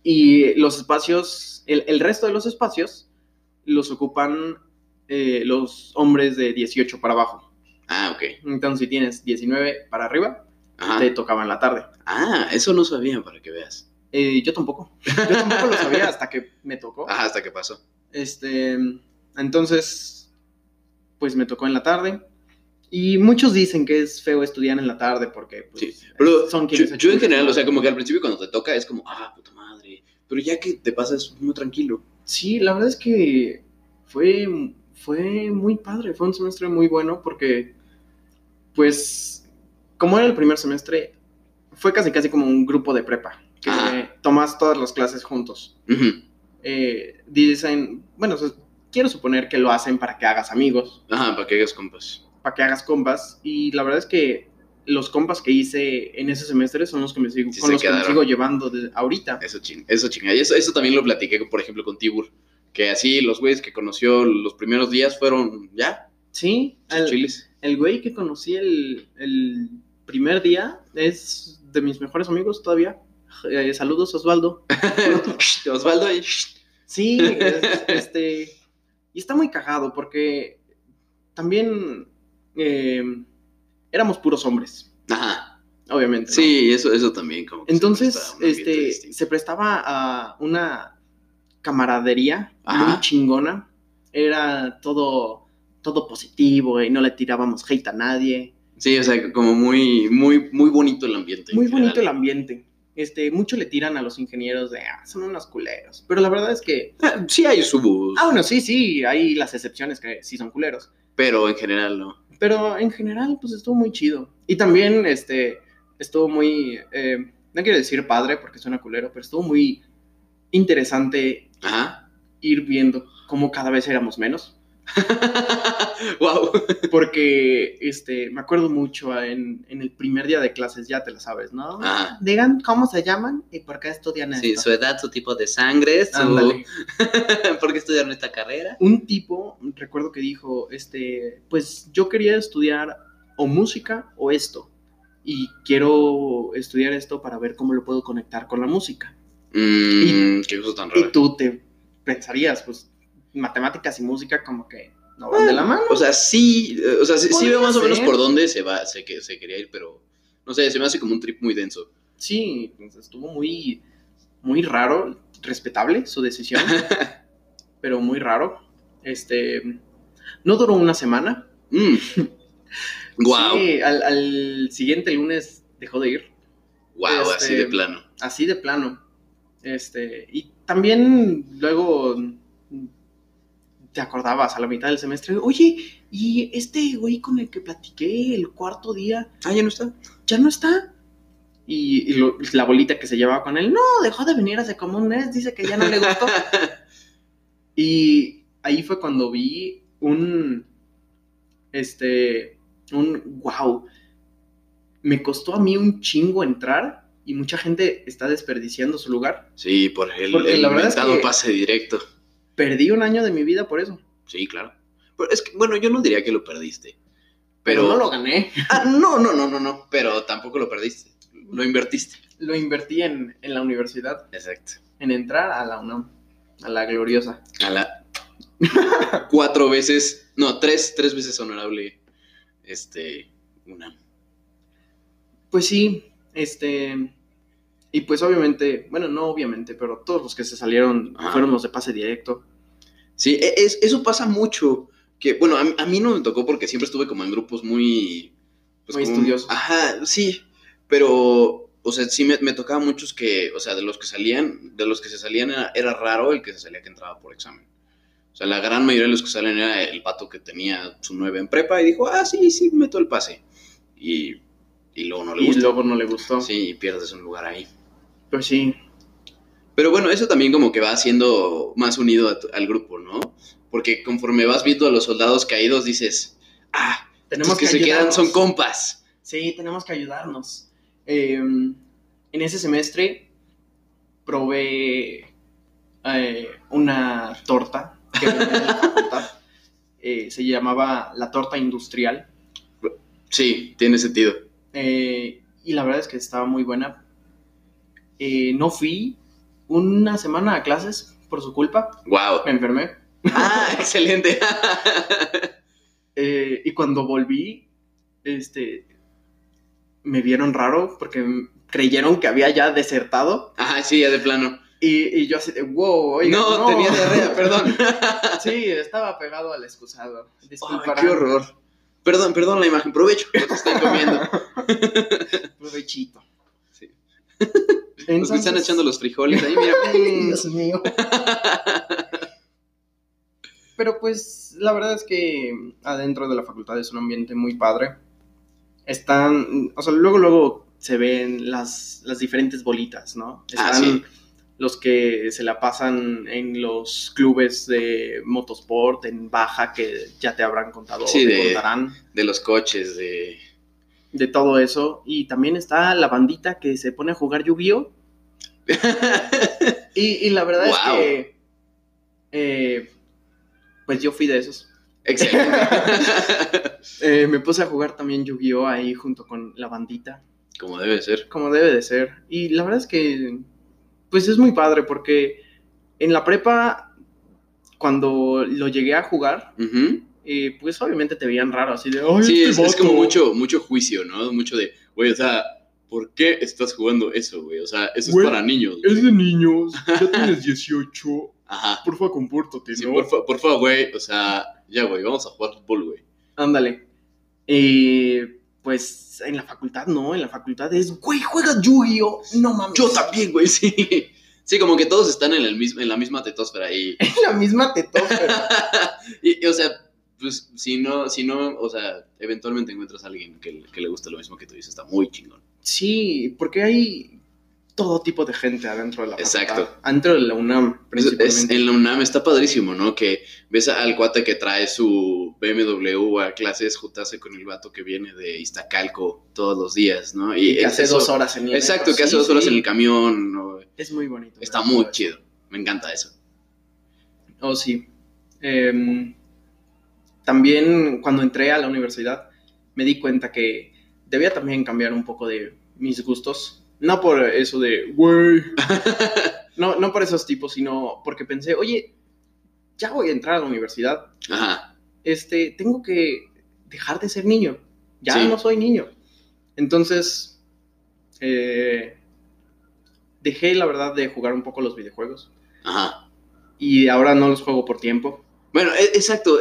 Y los espacios, el, el resto de los espacios los ocupan eh, los hombres de 18 para abajo. Ah, ok. Entonces, si tienes 19 para arriba, Ajá. te tocaba en la tarde. Ah, eso no sabía para que veas. Eh, yo tampoco. Yo tampoco lo sabía hasta que me tocó. Ajá, hasta que pasó. Este, entonces, pues me tocó en la tarde. Y muchos dicen que es feo estudiar en la tarde porque pues, Sí, Pero son quienes yo en general, o sea, como que al principio cuando te toca es como, ah, puta madre. Pero ya que te pasas muy tranquilo. Sí, la verdad es que fue, fue muy padre, fue un semestre muy bueno porque, pues, como era el primer semestre, fue casi casi como un grupo de prepa, que Ajá. tomas todas las clases juntos. Eh, dicen, bueno, o sea, quiero suponer que lo hacen para que hagas amigos, Ajá, para que hagas compas. Para que hagas compas, y la verdad es que los compas que hice en ese semestre son los que me sigo, Sí con los que me sigo llevando de ahorita. Eso ching, eso chinga. Y eso, eso también lo platiqué, por ejemplo, con Tibur. Que así los güeyes que conoció los primeros días fueron ya, Sí, el- chiles. El güey que conocí el, el primer día es de mis mejores amigos todavía. Eh, saludos, Osvaldo. Osvaldo. Sí, es- este. Y está muy cagado porque también eh, éramos puros hombres, Ajá. obviamente. ¿no? Sí, eso, eso también como que se Entonces, ambiente este, se prestaba a una camaradería Ajá. muy chingona. Era todo, todo positivo y no le tirábamos hate a nadie. Sí, o sea, como muy, muy, muy bonito el ambiente. en Muy bonito el ambiente. Este, mucho le tiran a los ingenieros de, ah, son unos culeros. Pero la verdad es que, Ah, Sí hay sus, ah, bueno, sí, sí, hay las excepciones que sí son culeros. pero en general no. Pero en general, pues estuvo muy chido. Y también, este, estuvo muy, eh, no quiero decir padre porque suena culero, pero estuvo muy interesante Ajá. ir viendo cómo cada vez éramos menos. wow. Porque, este, me acuerdo mucho en, en el primer día de clases, ya te la sabes, ¿no? Ajá. Digan cómo se llaman y por qué estudian esto. Sí, su edad, su tipo de sangre, su... ¿Por qué estudiaron esta carrera? un tipo, recuerdo que dijo, este, pues yo quería estudiar o música o esto. Y quiero estudiar esto para ver cómo lo puedo conectar con la música. Mmm, qué cosa tan Y tú te pensarías, pues, matemáticas y música como que no van de la mano. O sea, sí, eh, o sea, sí, sí veo más o menos por dónde se va, se, que, se quería ir, pero no sé, se me hace como un trip muy denso. Sí, pues, estuvo muy, muy raro, respetable su decisión, pero muy raro. Este, no duró una semana. Mm. Wow, Sí, al, al siguiente lunes dejó de ir. wow, este- así de plano. Así de plano. Este, y también luego te acordabas a la mitad del semestre, oye, y este güey con el que platiqué el cuarto día, Ah, ya no está. ya no está. Y, y lo- la bolita que se llevaba con él, no, dejó de venir hace como un mes, dice que ya no le gustó. y ahí fue cuando vi un, este, un, wow, me costó a mí un chingo entrar y mucha gente está desperdiciando su lugar. Sí, por el, Porque el la verdad es mentado que- pase directo. Perdí un año de mi vida por eso. Sí, claro. Pero es que, bueno, yo no diría que lo perdiste. Pero, Pero, no lo gané. Ah, no, no, no, no, no. Pero tampoco lo perdiste. Lo invertiste. Lo invertí en, en la universidad, Exacto. en entrar a la UNAM, a la gloriosa. A la cuatro veces, no, tres, tres veces honorable, este, una. Pues sí, este. Y pues obviamente, bueno, no obviamente, pero todos los que se salieron Ajá. fueron los de pase directo. Sí, e- es, eso pasa mucho. Que, bueno, a, mí- a mí no me tocó porque siempre estuve como en grupos muy... pues, Muy como- estudiosos. Ajá, sí. Pero, o sea, sí me, me tocaba muchos que, o sea, de los que salían, de los que se salían era, era raro el que se salía que entraba por examen. O sea, la gran mayoría de los que salen era el pato que tenía su 9 en prepa y dijo, ah, sí, sí, meto el pase. Y, y luego no le Y gusta. luego no le gustó. Sí, y pierdes un lugar ahí. Pues sí. Pero bueno, eso también como que va haciendo más unido tu- al grupo, ¿no? Porque conforme vas viendo a los soldados caídos, dices, ah, Tenemos los que, se quedan son compas. Sí, tenemos que ayudarnos. Eh, en ese semestre probé eh, una torta que. Eh, se llamaba la torta industrial. Sí, tiene sentido. Eh, y la verdad es que estaba muy buena. Eh, no fui una semana a clases por su culpa. Wow. Me enfermé. Ah, excelente. Eh, y cuando volví, este, me vieron raro porque creyeron que había ya desertado. Ajá, sí, ya de plano. Y, y yo así de, wow, oiga, no, tenía diarrea, perdón. Sí, estaba pegado al excusado. Ay, Disculparán. qué horror. Perdón, perdón la imagen. Provecho, que están comiendo. Provechito. Sí. Los que Entonces- están echando los frijoles ahí, mira. Dios mío. Pero pues la verdad es que adentro de la facultad es un ambiente muy padre. Están, o sea, luego luego se ven las, las diferentes bolitas, ¿no? Ah, Están sí. los que se la pasan en los clubes de motosport en baja que ya te habrán contado Sí, te de- contarán De los coches, de... de todo eso. Y también está la bandita que se pone a jugar Yu-Gi-Oh! Y, y la verdad Wow. es que. eh, pues yo fui de esos. Excelente. Eh, me puse a jugar también Yu-Gi-Oh! ahí junto con la bandita, Como debe ser. como debe de ser. Y la verdad es que. Pues es muy padre porque en la prepa, cuando lo llegué a jugar. Eh, pues obviamente te veían raro, así de. "Ay, Sí, este es, es como vato". mucho, mucho juicio, ¿no? Mucho de, güey, o sea, ¿por qué estás jugando eso, güey? O sea, eso Güey, es para niños. güey. Es de niños, ya tienes 18. Ajá. Porfa, compórtate, Sí, ¿no? porfa, porfa, güey, o sea, ya, güey, vamos a jugar fútbol, güey. Ándale. Eh, pues en la facultad no, en la facultad es, güey, juegas Yu-Gi-Oh! No mames. Yo también, güey, sí. Sí, como que todos están en, el mismo, en la misma tetósfera y, En la misma tetósfera. y, y, o sea, pues si no, si no, o sea, eventualmente encuentras a alguien que, que le gusta lo mismo que tú dices, está muy chingón. sí, porque hay todo tipo de gente adentro de la facultad. Exacto. Adentro de la UNAM, principalmente. es- en la UNAM está padrísimo, ¿no? Que ves al cuate que trae su BMW a clases juntarse con el vato que viene de Iztacalco todos los días, ¿no? Y que hace eso- dos horas en el Exacto, metro. que hace Sí, dos horas sí. en el camión, ¿no? Es muy bonito. Está muy chido. Me encanta eso. Oh, sí. Em, también cuando entré a la universidad me di cuenta que debía también cambiar un poco de mis gustos. No por eso de, güey. No, no por esos tipos, sino porque pensé, oye, ya voy a entrar a la universidad. Ajá. Este, tengo que dejar de ser niño. Ya Sí. no soy niño. Entonces, eh, dejé la verdad de jugar un poco los videojuegos. Ajá. Y ahora no los juego por tiempo. Bueno, e- exacto,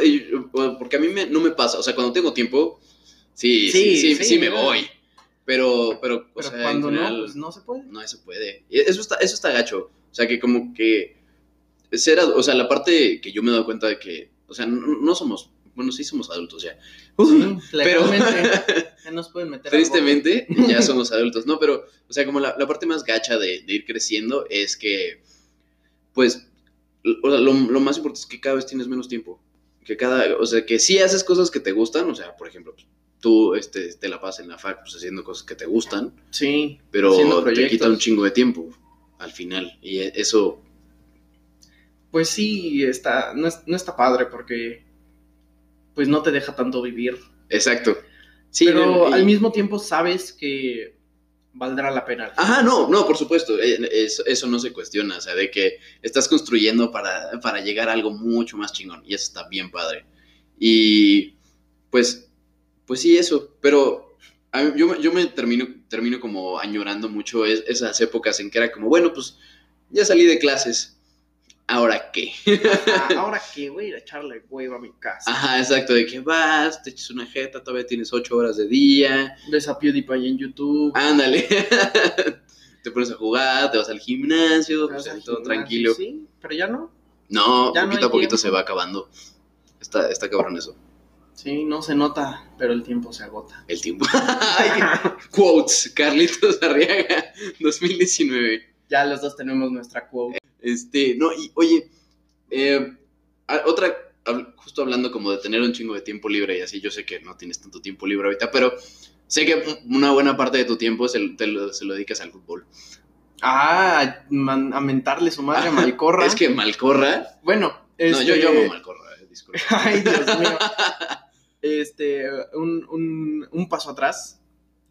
porque a mí me- no me pasa, o sea, cuando tengo tiempo, sí, sí, sí, Sí, me voy. Pero, pero, o sea, cuando general, no, pues no se puede. No, eso puede. Eso está, eso está gacho. O sea, que como que ser, o sea, la parte que yo me he dado cuenta de que, o sea, no, no somos, bueno, sí somos adultos ya. Sí, pero ya nos pueden meter tristemente ya somos adultos, ¿no? Pero, o sea, como la, la parte más gacha de, de ir creciendo es que, pues, o sea, lo- lo más importante es que cada vez tienes menos tiempo. Que cada, o sea, que sí haces cosas que te gustan, o sea, por ejemplo, pues, tú este, te la pasas en la fac pues, haciendo cosas que te gustan, Sí, pero te quita un chingo de tiempo al final. Y e- eso, pues sí, está, no, es- no está padre porque pues no te deja tanto vivir. exacto. Sí, pero y- al mismo tiempo sabes que valdrá la pena. Ajá, no, no, por supuesto, eh, eso, eso no se cuestiona, o sea, de que estás construyendo para, para llegar a algo mucho más chingón, y eso está bien padre. Y pues, pues sí, eso, pero yo, yo me termino, termino como añorando mucho es- esas épocas en que era como, bueno, pues ya salí de clases, ¿ahora qué? Ah, Ahora que voy a ir a echarle huevo a mi casa. Ajá, exacto, de que vas, te echas una jeta, todavía tienes ocho horas de día, Ves a PewDiePie en YouTube. ándale, te pones a jugar, te vas al gimnasio, te vas pues, al todo gimnasio, tranquilo. Sí, pero ya no. No, Ya poquito a poquito tiempo. se va acabando. Está, está cabrón eso, Sí, no se nota, pero el tiempo se agota. el tiempo. Quotes, Carlitos Arriaga, 2019. ya los dos tenemos nuestra quote. Este, no, y oye, eh, otra, justo hablando como de tener un chingo de tiempo libre y así, yo sé que no tienes tanto tiempo libre ahorita, pero sé que una buena parte de tu tiempo se, te lo, se lo dedicas al fútbol. Ah, a, man- a mentarle su madre a Malcorra. Es que Malcorra. Bueno, No, yo, este- yo amo Malcorra, eh, disculpa. Ay, Dios mío. Este, un, un- un paso atrás.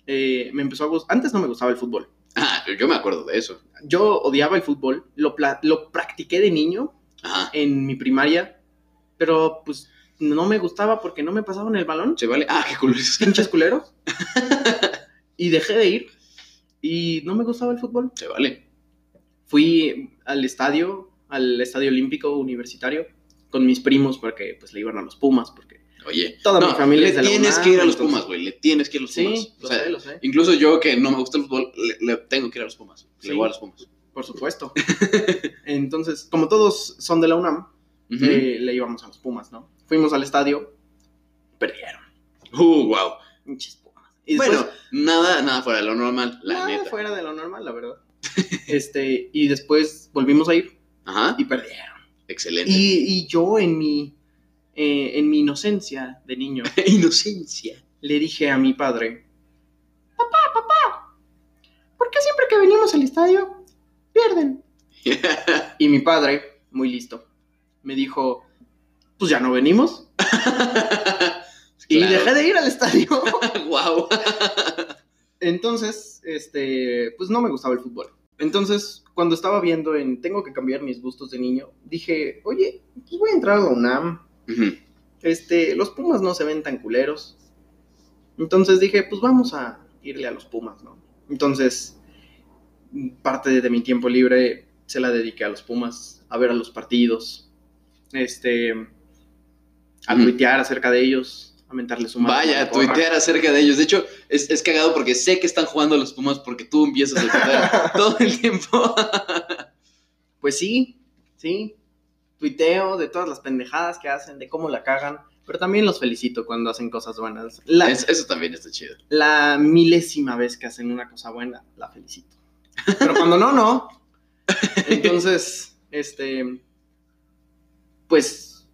eh, me empezó a gustar. Antes no me gustaba el fútbol. Ah, yo me acuerdo de eso. Yo odiaba el fútbol. Lo, lo practiqué de niño Ajá. en mi primaria. Pero pues no me gustaba porque no me pasaban el balón. ¿Se vale? Ah, qué es. Pinches culeros. y dejé de ir. Y no me gustaba el fútbol. Se vale. Fui al estadio, al estadio olímpico universitario, con mis primos porque pues le iban a los Pumas. Porque Oye, Toda no, mi familia le es de la tienes UNAM, que ir a los entonces- Pumas, güey. Le tienes que ir a los Pumas. O lo sea, sé, lo sé. Incluso yo que no me gusta el fútbol, le, le tengo que ir a los Pumas. Le voy a los Pumas. Por supuesto. Entonces, como todos son de la UNAM, eh, le íbamos a los Pumas, ¿no? Fuimos al estadio, perdieron. Uh, wow. Pinches Pumas. Y después, Bueno, nada, nada fuera de lo normal, la nada neta. fuera de lo normal, la verdad. este, y después volvimos a ir Ajá. y perdieron. Excelente. Y, y yo en mi, eh, en mi inocencia de niño, Inocencia. le dije a mi padre, papá, papá, ¿por qué siempre que venimos al estadio pierden? Y mi padre, muy listo, me dijo, pues ya no venimos. Y dejé de ir al estadio. wow. Entonces, este, pues no me gustaba el fútbol. Entonces, cuando estaba viendo en Tengo que cambiar mis gustos de niño, dije, oye, pues voy a entrar a la UNAM. Este, los Pumas no se ven tan culeros. Entonces dije, pues vamos a irle a los Pumas, ¿no? Entonces, parte de mi tiempo libre se la dediqué a los Pumas, a ver a los partidos, este, a tuitear acerca de ellos, a mentarles su madre. Vaya, a tuitear acerca de ellos. De hecho, es, es cagado porque sé que están jugando los Pumas porque tú empiezas a tuitear todo el tiempo. Pues sí, sí. Tuiteo de todas las pendejadas que hacen, de cómo la cagan, pero también los felicito cuando hacen cosas buenas. La, Es- eso también está chido. la milésima vez que hacen una cosa buena, la felicito. Pero cuando no, no. Entonces, este, pues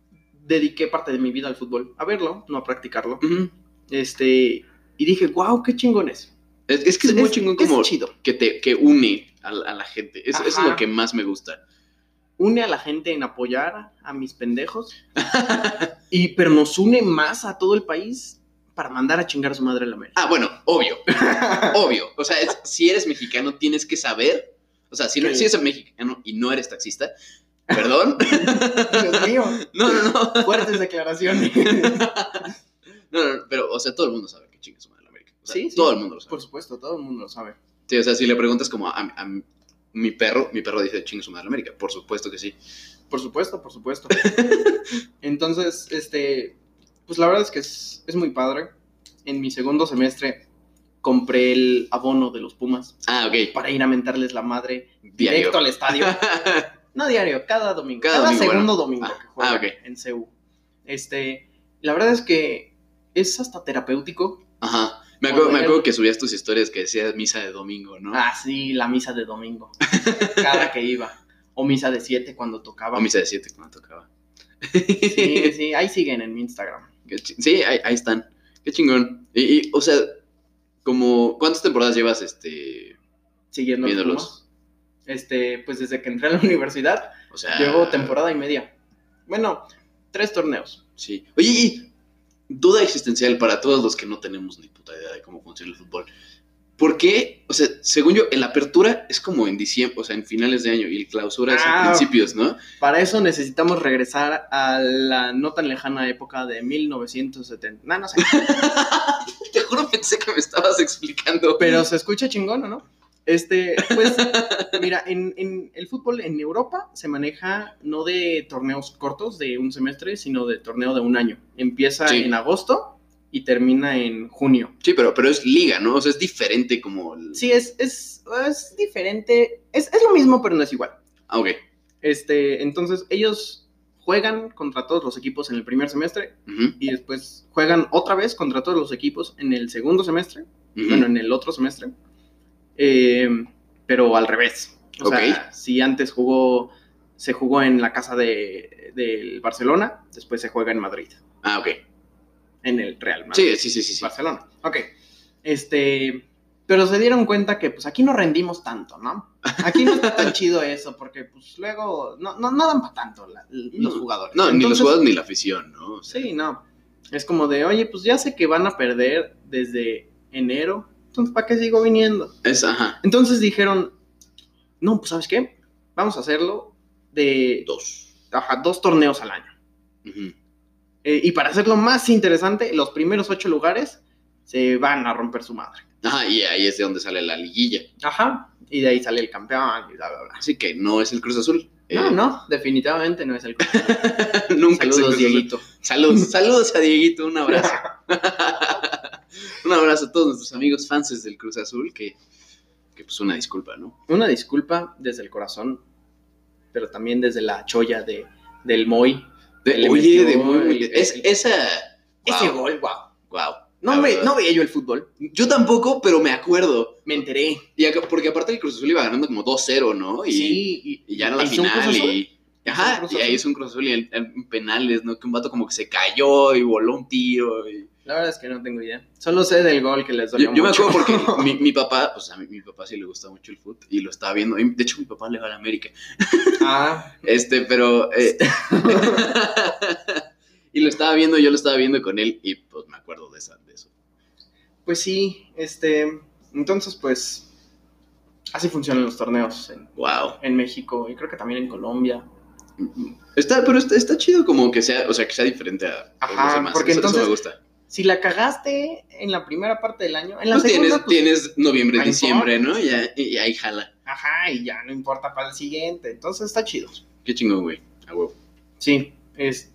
dediqué parte de mi vida al fútbol, a verlo, no a practicarlo. Ujú. Este, y dije, wow, qué chingón es. Es, es que es, muy chingón es como chido. que te que une a, la- a la gente. Es- eso es lo que más me gusta. Une a la gente en apoyar a mis pendejos, y, pero nos une más a todo el país para mandar a chingar a su madre a la América. Ah, bueno, obvio, obvio. O sea, es- si eres mexicano tienes que saber. O sea, si, no, si eres mexicano y no eres taxista, perdón. Dios mío, No, no, no. fuertes declaraciones. No, no, no, pero, o sea, todo el mundo sabe que chinga su madre la América. O sea, Sí, sí. todo el mundo lo sabe. Por supuesto, todo el mundo lo sabe. Sí, o sea, si le preguntas como a, a mi perro, mi perro dice chinga su madre América. Por supuesto que sí. Por supuesto, por supuesto. Entonces, este, pues la verdad es que es, es muy padre. En mi segundo semestre compré el abono de los Pumas Ah, ok. para ir a mentarles la madre Diario. directo al estadio. No diario, cada domingo. Cada Cada, domingo, segundo bueno. domingo Ah, que ah, ok. en CEU. Este, la verdad es que es hasta terapéutico. Ajá. Me acuerdo, me acuerdo que subías tus historias que decías misa de domingo, ¿no? Ah, sí, la misa de domingo. Cada que iba. O misa de siete cuando tocaba. O misa de siete cuando tocaba. Sí, sí, ahí siguen en mi Instagram. Sí, ahí, ahí están. Qué chingón. Y, y, o sea, como, ¿cuántas temporadas llevas este? Siguiendo los Viéndolos. Este, pues desde que entré a la universidad, O sea. llevo temporada y media. Bueno, tres torneos. Sí. Oye, y duda existencial para todos los que no tenemos ni puta idea de cómo funciona el fútbol. ¿Por qué? O sea, según yo, la apertura es como en diciembre, o sea, en finales de año y el clausura es a Ah. principios, ¿no? Para eso necesitamos regresar a la no tan lejana época de 1970. No, no sé. Te juro, pensé que me estabas explicando. Pero se escucha chingón, ¿o no? Este, pues, mira, en, en el fútbol en Europa se maneja no de torneos cortos de un semestre, sino de torneo de un año. Empieza Sí. en agosto y termina en junio. Sí, pero, pero es liga, ¿no? O sea, es diferente como... el- Sí, es, es, es diferente. Es, es lo mismo, pero no es igual. Ah, ok. Este, entonces, ellos juegan contra todos los equipos en el primer semestre y después juegan otra vez contra todos los equipos en el segundo semestre. bueno, en el otro semestre, eh, pero al revés. O sea, si antes jugó, se jugó en la casa de, del Barcelona, después se juega en Madrid, Ah, ok. en el Real Madrid. Sí, sí, sí, sí. sí. Barcelona. Ok. Este, pero se dieron cuenta que pues aquí no rendimos tanto, ¿no? Aquí no está tan chido eso, porque pues luego no, no, no dan para tanto la- los No. jugadores. No, ni los jugadores ni la afición, ¿no? O sea, Sí, no. Es como de, oye, pues ya sé que van a perder desde enero, entonces ¿para qué sigo viniendo? Es, ajá, Entonces dijeron, no, pues ¿sabes qué? Vamos a hacerlo de dos. ajá, dos torneos al año. Eh, y para hacerlo más interesante, los primeros ocho lugares se van a romper su madre. Ajá, y ahí es de donde sale la liguilla. Ajá. Y de ahí sale el campeón y bla, bla, bla. Así que no es el Cruz Azul. No, Eh, no, definitivamente no es el Nunca es el Saludos, Cruz Azul. Dieguito. Saludos, saludos a Dieguito, un abrazo. un abrazo a todos nuestros amigos fans del Cruz Azul, que, que pues una disculpa, ¿no? Una disculpa desde el corazón, pero también desde la cholla de, del Moy. De- oye, de el- es, esa... Ese gol, wow. wow. No, me, no veía yo el fútbol, Yo tampoco, pero me acuerdo. me enteré. Y acá- porque aparte el Cruz Azul iba ganando como 2-0, ¿no? Y, sí, y ya era la final y... Ajá, y ahí hizo un Cruz Azul y en, en penales, ¿no? Que un vato como que se cayó y voló un tiro y... La verdad es que no tengo idea. Solo sé del gol que les dolió Yo, yo me acuerdo porque mi, mi papá, pues a mi, mi papá sí le gusta mucho el fútbol y lo estaba viendo. De hecho, mi papá le va a la América. ah, Este, pero. eh, y lo estaba viendo, yo lo estaba viendo con él y pues me acuerdo de, esa, de eso. pues sí, este... Entonces, pues... Así funcionan los torneos en, Wow. en México y creo que también en Colombia. Está, pero está, está chido como que sea, o sea, que sea diferente a Ajá, los demás. porque eso, eso entonces- me gusta. Si la cagaste en la primera parte del año, en la Pues segunda, tienes, pues, tienes noviembre, no diciembre, ¿no? Y, ahí- y ahí jala. Ajá, y ya no importa para el siguiente. Entonces está chido. Qué chingón, güey. A huevo. Sí, es...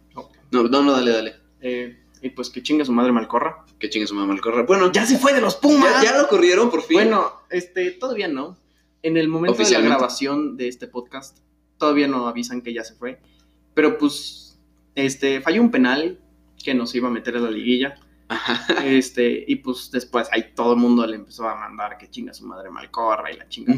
No, no, no, dale, dale. Eh, y pues que chingue su madre Malcorra. Que chingue su mamá el correr. Bueno, ¡Ya se fue de los Pumas! ya, ya lo corrieron por fin. Bueno, este, todavía no. En el momento de la grabación de este podcast, todavía no avisan que ya se fue. Pero pues, este, falló un penal que nos iba a meter a la liguilla. Ajá. Este, y pues después ahí todo el mundo le empezó a mandar que chinga su madre Malcorra y la chinga.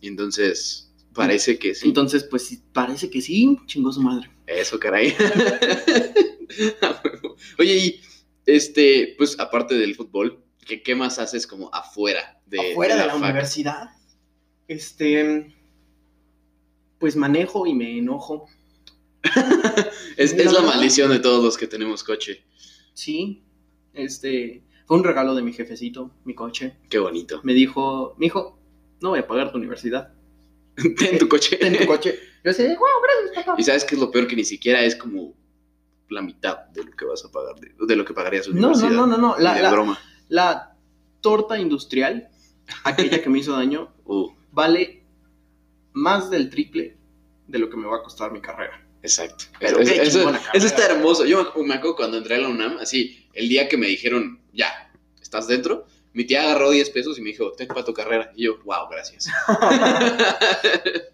Y entonces, parece que sí. Entonces, pues sí, parece que sí, chingó su madre. Eso, caray. Oye, y este, pues aparte del fútbol, ¿qué, qué más haces como afuera de, Afuera de la, fac? universidad, este, pues manejo y me enojo. Es, La es la maldición de todos los que tenemos coche. Sí, este, fue un regalo de mi jefecito, mi coche. Qué bonito. Me dijo, mi hijo, no voy a pagar tu universidad. Ten tu coche. Ten tu coche. Yo así, wow, gracias, papá. Y sabes que es lo peor que ni siquiera es como la mitad de lo que vas a pagar, de, de lo que pagarías No, no, universidad. no, no, no. Ni La, de la- broma. la torta industrial, aquella que me hizo daño, Uh, vale más del triple de lo que me va a costar mi carrera. exacto. Pero eso, eso- está hermoso. Yo me acuerdo cuando entré a la UNAM, así, el día que me dijeron, ya, estás dentro, mi tía agarró 10 pesos y me dijo, ten para tu carrera. Y yo, wow, gracias.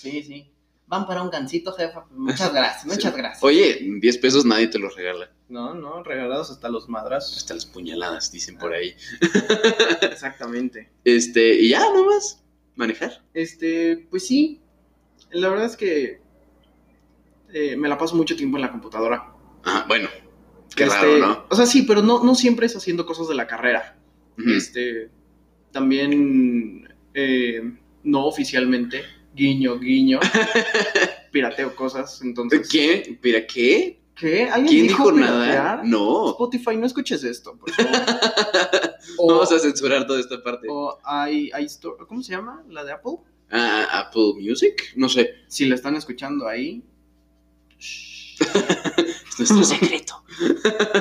Sí, sí. Van para un gancito, jefa. Muchas gracias, muchas gracias. Oye, 10 pesos nadie te los regala. No, no, regalados hasta los madrazos. Hasta las puñaladas, dicen por ahí. Exactamente. Este, y ya, nomás, manejar. Este, pues sí. La verdad es que eh, me la paso mucho tiempo en la computadora. Ajá, bueno, qué Este, raro, ¿no? O sea, sí, pero no, no siempre es haciendo cosas de la carrera. Este, también eh, no oficialmente, guiño, guiño, pirateo cosas. Entonces, ¿Qué? ¿Pero qué? ¿Qué? ¿Alguien ¿Quién dijo, dijo nada? No. Spotify, no escuches esto, por favor. Vamos a censurar toda esta parte. o i- iStore- ¿cómo se llama? ¿La de Apple? Ah, Apple Music, no sé. Si la están escuchando ahí, nuestro secreto.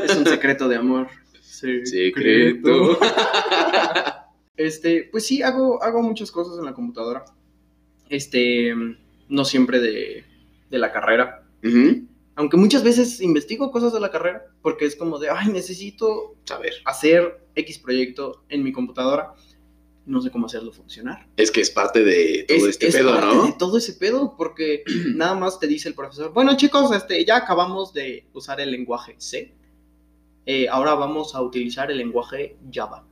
es un secreto de amor. Secreto. Este, pues sí, hago, hago muchas cosas en la computadora. Este, no siempre de, de la carrera. Aunque muchas veces investigo cosas de la carrera, porque es como de, ay, necesito A ver, hacer X proyecto en mi computadora. No sé cómo hacerlo funcionar. es que es parte de todo es, este es pedo, parte ¿no? de todo ese pedo, porque nada más te dice el profesor, bueno chicos, este, ya acabamos de usar el lenguaje C, Eh, ahora vamos a utilizar el lenguaje Java.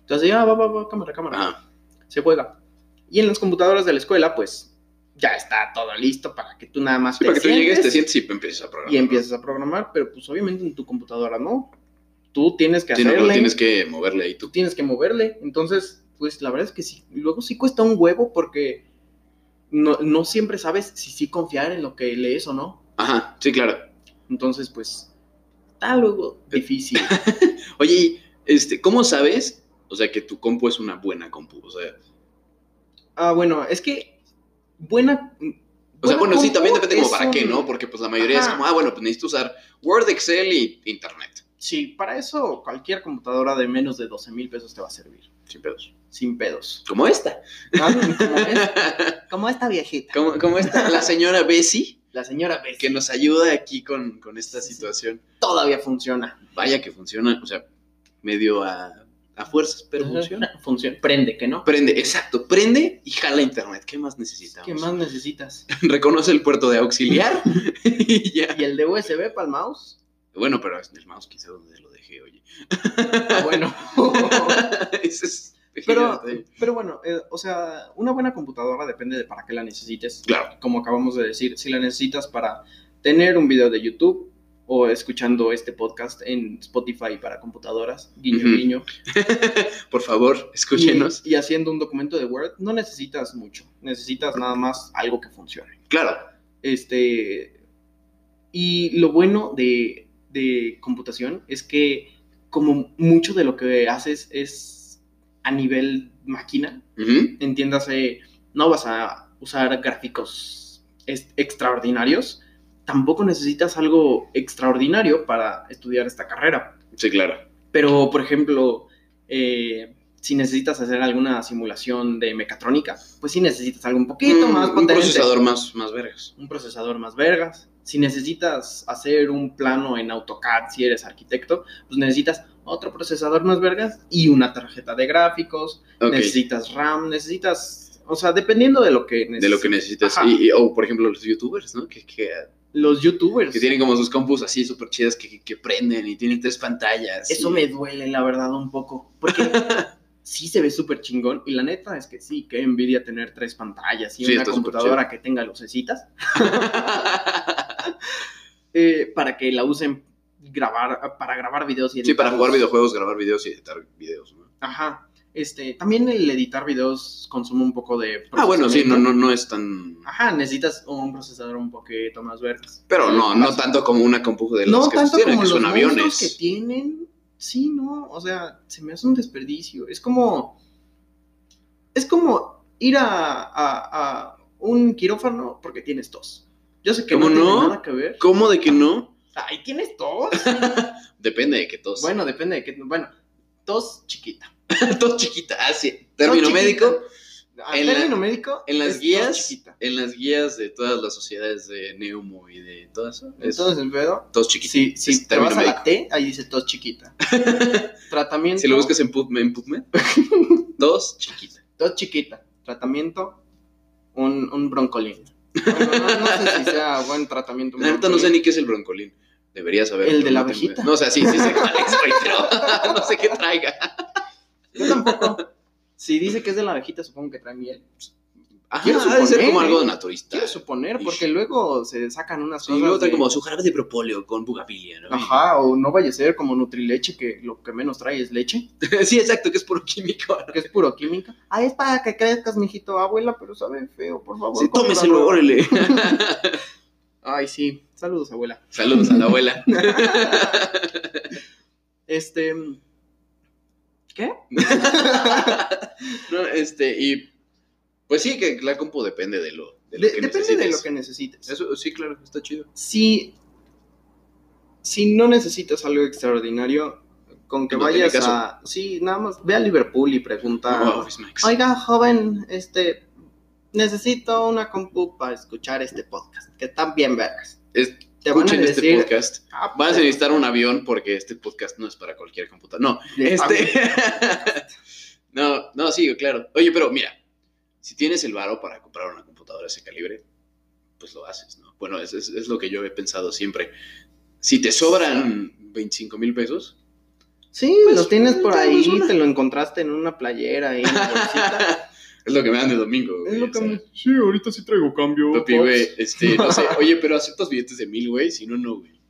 Entonces ya, va, va, va, cámara, cámara, Ah, se juega. Y en las computadoras de la escuela, pues ya está todo listo para que tú nada más sí, para que tú llegues, te sientes y empiezas a programar. y empiezas a programar, pero pues obviamente en tu computadora no. Tú tienes que Sí, hacerle, tienes que moverle ahí tú. tú tienes que moverle. Entonces, pues la verdad es que sí, luego sí cuesta un huevo porque no, no siempre sabes si sí confiar en lo que lees o no. Ajá, sí, claro. Entonces, pues, está luego difícil. Oye, y, este, ¿cómo sabes? O sea, que tu compu es una buena compu. O sea, ah, bueno, es que buena... o sea bueno, sí, también depende como para qué, ¿no? Porque pues la mayoría es como, ah, bueno, pues necesito usar Word, Excel y Internet. Sí, para eso cualquier computadora de menos de 12 mil pesos te va a servir. Sin pedos. Sin pedos. Como esta. Ah, Como, es- como esta viejita. como, como esta, la señora Bessie, La señora Bessie. que nos ayuda aquí con, con esta Sí, sí. situación. todavía funciona. Vaya que funciona, o sea, medio a, a fuerzas, pero funciona. Funciona. Prende, que no. Prende, exacto, prende y jala internet. ¿Qué más necesitamos? ¿Qué más necesitas? Reconoce el puerto de auxiliar y ya. ¿Y el de USB para el mouse? Bueno, pero el mouse quizá donde lo oye. Ah, bueno. Es pero, bueno, eh, o sea, una buena computadora depende de para qué la necesites. Claro. Como acabamos de decir, si la necesitas para tener un video de YouTube o escuchando este podcast en Spotify para computadoras, guiño, Ujú. guiño. Por favor, escúchenos. Y, y haciendo un documento de Word, no necesitas mucho. Necesitas nada más algo que funcione. Claro. Este. Y lo bueno de, de computación es que, como mucho de lo que haces es a nivel máquina, entiéndase, no vas a usar gráficos extraordinarios, tampoco necesitas algo extraordinario para estudiar esta carrera. Sí, claro. Pero, por ejemplo, eh, si necesitas hacer alguna simulación de mecatrónica, pues sí necesitas algo un poquito Mm, más un potente procesador más, más vergas. un procesador más vergas. Si necesitas hacer un plano en AutoCAD, si eres arquitecto, pues necesitas otro procesador más vergas y una tarjeta de gráficos, Ok. necesitas RAM, necesitas, o sea, dependiendo de lo que necesites. De lo que necesitas. Y, y- o, por ejemplo, los youtubers, ¿no? Que, que, Los youtubers. que tienen como sus compus así súper chidas que, que- que prenden y tienen tres pantallas. Eso y- me duele, la verdad, un poco. Porque sí se ve súper chingón. Y la neta es que sí, qué envidia tener tres pantallas y Sí, una computadora que tenga lucecitas. eh, para que la usen grabar, para grabar videos y sí, para jugar videojuegos, grabar videos y editar videos, ¿no? Ajá. Este, también el editar videos consume un poco de. Ah, bueno, sí, no, no, no es tan... Ajá, necesitas un procesador un poquito más vergas. Pero no, no tanto como una compu de las No que tanto tienen, como que los son monstruos aviones. que tienen. Sí, no, o sea, se me hace un desperdicio. Es como. Es como ir a, a- a un quirófano porque tienes tos. Yo sé que no, ¿Cómo tiene no? nada que ver. ¿Cómo de que no? Ay, ¿tienes tos? Depende de que tos. bueno, depende de qué. Bueno, tos chiquita. tos chiquita. Ah, sí. Término chiquita. Médico. En la- término médico. En las guías, en las guías de todas las sociedades de Neumo y de todo eso, es Entonces, el pedo. tos chiquita. Si, si es te vas a la médico. T, ahí dice tos chiquita. Tratamiento. Si lo buscas en PubMed, en PubMed, tos chiquita. Tos chiquita. Tratamiento. Un, un broncolín. Bueno, no, no sé si sea buen tratamiento. La neta no sé ni qué es el broncolín. Deberías saber. El de la abejita. No, o sea, sí, sí sé cuál es, güey, pero no sé qué traiga. Yo tampoco. Si dice que es de la abejita, supongo que trae miel. Ajá, Quiero ha de ser suponer, como algo naturista. Quiero suponer, Ish. porque luego se sacan unas cosas. luego trae de- como su jarabe de propóleo con bugapilia, ¿no? Ajá, o no vaya a ser como Nutrileche, que lo que menos trae es leche, sí, exacto, que es puro químico. que es puro química. Ah, es para que crezcas, mijito, abuela, pero sabe feo, por favor. Sí, tómeselo, órale. Ay, sí, Saludos, abuela. Saludos a la abuela. Este. ¿Qué? no, este, y pues sí, que la compu depende de lo, de lo De- que depende de lo que necesites. Eso sí, claro, está chido. Si, si no necesitas algo extraordinario, con que No vayas a. Sí, nada más ve a Liverpool y pregunta. Oh. Oiga, joven, este. Necesito una compu para escuchar este podcast. Que están bien vergas. Es- Te van a este decir. podcast. "Ah, Vas a pues, necesitar un avión porque este podcast no es para cualquier computadora. No, este. bien". no, no, sí, claro. Oye, pero mira, si tienes el varo para comprar una computadora de ese calibre, pues lo haces, ¿no? Bueno, es, es- es lo que yo he pensado siempre. Si te sobran 25 mil pesos, Sí, Pues, lo tienes por tenemos ahí, una. te lo encontraste en una playera en la bolsita. es lo que me dan de domingo. es güey, lo o que sea. me... Sí, ahorita sí traigo cambio. Papi, güey, este, no sé, oye, pero aceptas billetes de mil, güey, si no, no, güey.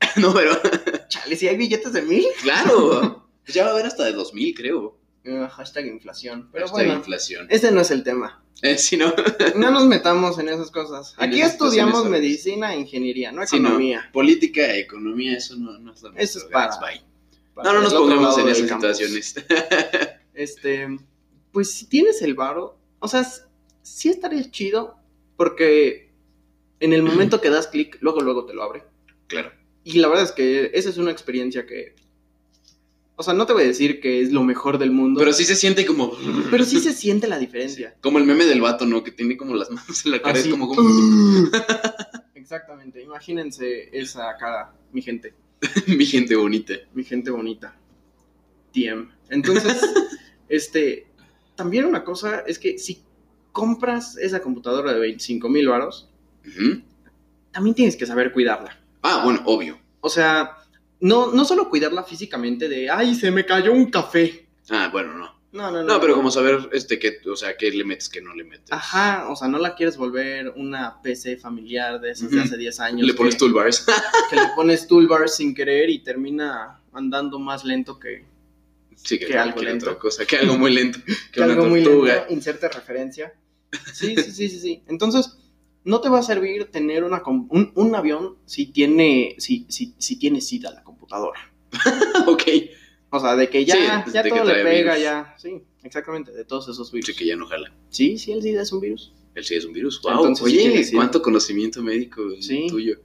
no, pero, Chale, si hay billetes de mil. claro, pues ya va a haber hasta de dos mil, creo. Eh, hashtag inflación. Pero Hashtag bueno, inflación. ese no es el tema. Eh, si no, No nos metamos en esas cosas. En Aquí estudiamos medicina e ingeniería, no Sí, no. economía. política, economía, eso no, no es lo Eso es para-. No, no nos pongamos en esas campus. situaciones. Este, pues si tienes el varo, o sea, sí estaría chido porque en el momento que das clic, luego luego te lo abre. claro. Y la verdad es que esa es una experiencia que o sea, no te voy a decir que es lo mejor del mundo, Pero sí se siente como. pero sí se siente la diferencia. Como el meme del vato, ¿no? Que tiene como las manos en la cara. Así. Es como, como Exactamente, imagínense esa cara, mi gente. mi gente bonita. mi gente bonita. TM. Entonces, este, también una cosa es que si compras esa computadora de 25 mil varos, también tienes que saber cuidarla. Ah, bueno, obvio. O sea, no, no solo cuidarla físicamente de, ay, se me cayó un café. Ah, bueno, no. No, no, no. No, pero como saber, este, que, o sea, qué le metes, qué no le metes. Ajá, o sea, no la quieres volver una PC familiar de esas de hace 10 años. Le pones toolbars. que le pones toolbars sin querer y termina andando más lento que, sí, que, Que algo lento. otra cosa. Que algo muy lento. Que, que una algo muy tortuga. lento, inserte referencia. Sí, sí, sí, sí, sí. Entonces, no te va a servir tener una, un, un avión si tiene, si, si, si tiene SIDA la computadora. ok. O sea, de que ya, Sí, ya todo le pega, virus. ya. Sí, exactamente, de todos esos virus. Sí, que ya no jala. Sí, sí, el SIDA es un virus. Él sí es un virus. Wow. Entonces, sí Oye, SIDA. cuánto conocimiento médico Sí. tuyo.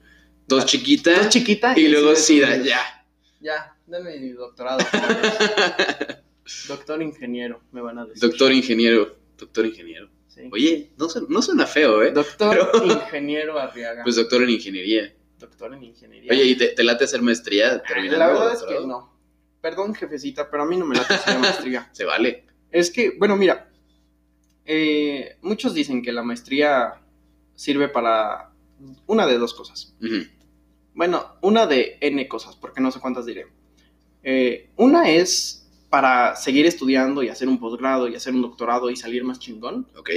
Dos chiquitas Es chiquita y el luego SIDA, ya. Ya, dame mi doctorado. Doctor ingeniero, me van a decir. Doctor ingeniero. Doctor ingeniero. Sí. Oye, no, no suena feo, ¿eh? Doctor pero- ingeniero Arriaga. Pues doctor en ingeniería. doctor en ingeniería. Oye, ¿y te, te late hacer maestría terminando La verdad es que no. Perdón, jefecita, pero a mí no me late hacer maestría. Se vale. Es que, bueno, mira, eh, muchos dicen que la maestría sirve para una de dos cosas. Ujú. Bueno, una de N cosas, porque no sé cuántas diré. Eh, una es para seguir estudiando y hacer un posgrado y hacer un doctorado y salir más chingón. Ok.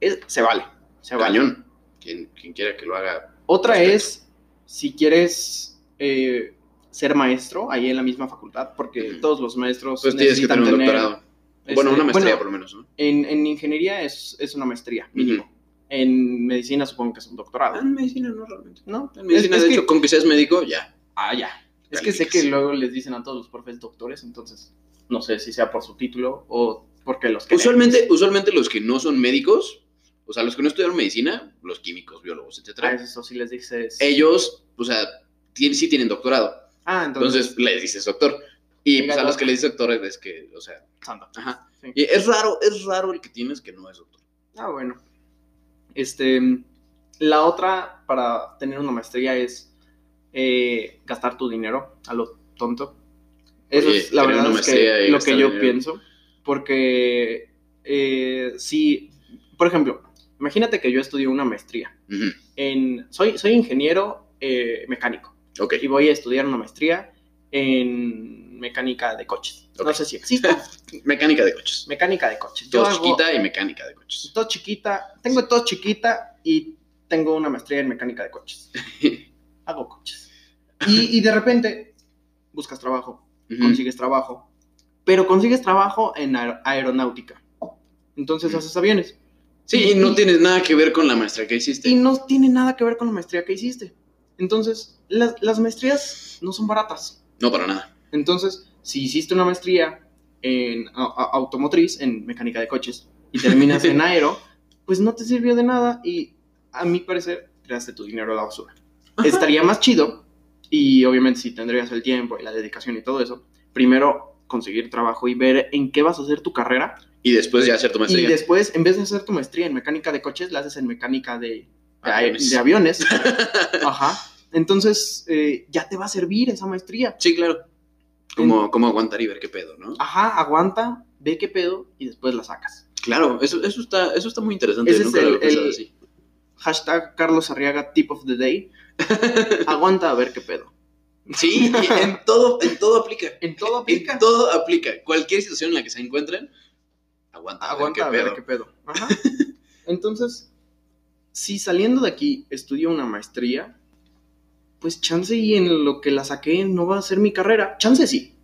Es- se vale, se vale. Cañón. Quien, quien quiera que lo haga. Otra es si quieres eh, ser maestro ahí en la misma facultad, porque todos los maestros Pues tienes que necesitan tener un tener, doctorado. este, bueno, una maestría bueno, por lo menos, ¿no? En, en ingeniería es, es una maestría, mínimo. En medicina supongo que es un doctorado. Ah, en medicina no realmente. ¿No? En medicina, Es- es de que- hecho, con que seas médico, ya. Ah, ya. Es que sé que luego les dicen a todos los profes doctores, entonces no sé si sea por su título o porque los queremos. Usualmente, usualmente los que no son médicos, o sea, los que no estudiaron medicina, los químicos, biólogos, Ah, etcétera, eso sí les dices. ellos, o sea, tienen, sí tienen doctorado. Ah, entonces. Entonces les dices doctor. Y pues a los que le dices doctor es que, o sea, Santa. ajá. Sí. Y es raro, es raro el que tienes que no es doctor. Ah, bueno. Este, la otra para tener una maestría es eh, gastar tu dinero a lo tonto. Eso Oye, es la verdad es que lo que yo dinero. pienso. Porque eh, si, por ejemplo, imagínate que yo estudio una maestría. En, soy, soy ingeniero eh, mecánico y voy a estudiar una maestría en mecánica de coches. No sé si existe. Mecánica de coches. mecánica de coches. Hago- chiquita y mecánica de coches. tos chiquita, tengo tos chiquita y tengo una maestría en mecánica de coches. Hago coches. Y, y de repente buscas trabajo, consigues trabajo, pero consigues trabajo en aer- aeronáutica. Entonces haces aviones. Sí, y no tienes nada que ver con la maestría que hiciste. Y no tiene nada que ver con la maestría que hiciste. Entonces, las, las maestrías no son baratas. No, para nada. Entonces, si hiciste una maestría en a- a- automotriz, en mecánica de coches, y terminas en aero, pues no te sirvió de nada y a mi parecer tiraste tu dinero a la basura. Estaría más chido y obviamente si tendrías el tiempo y la dedicación y todo eso, primero conseguir trabajo y ver en qué vas a hacer tu carrera Y después ya hacer tu y maestría. después en vez de hacer tu maestría en mecánica de coches, la haces en mecánica de, de Aviones. de aviones. Ajá. Entonces eh, ya te va a servir esa maestría. Sí, claro. Como, como aguantar y ver qué pedo, ¿no? Ajá, aguanta, ve qué pedo y después la sacas. Claro, eso, eso, está, eso está muy interesante. Ese es Nunca lo el- había el- así. Hashtag Carlos Arriaga Tip of the Day. Aguanta a ver qué pedo. Sí, en todo, en todo aplica. En todo aplica. En todo aplica. Cualquier situación en la que se encuentren, aguanta. a ver Aguanta a qué ver pedo. qué pedo. Ajá. Entonces, si saliendo de aquí estudio una maestría, pues chance y en lo que la saqué no va a ser mi carrera. Chance sí.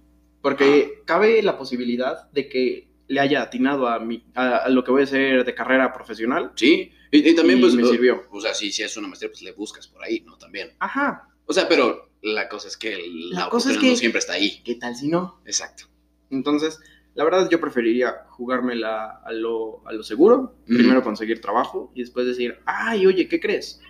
Porque cabe la posibilidad de que le haya atinado a, mi, a, a lo que voy a hacer de carrera profesional. Sí, y, y también, Y pues, me sirvió. O sea, si, si es una maestría, pues le buscas por ahí, ¿no? También. Ajá. O sea, pero la cosa es que La la, cosa es que- no siempre está ahí. ¿Qué tal si no? Exacto. Entonces, la verdad yo preferiría jugármela a lo, a lo seguro, primero conseguir trabajo y después decir, ay, oye, ¿qué crees?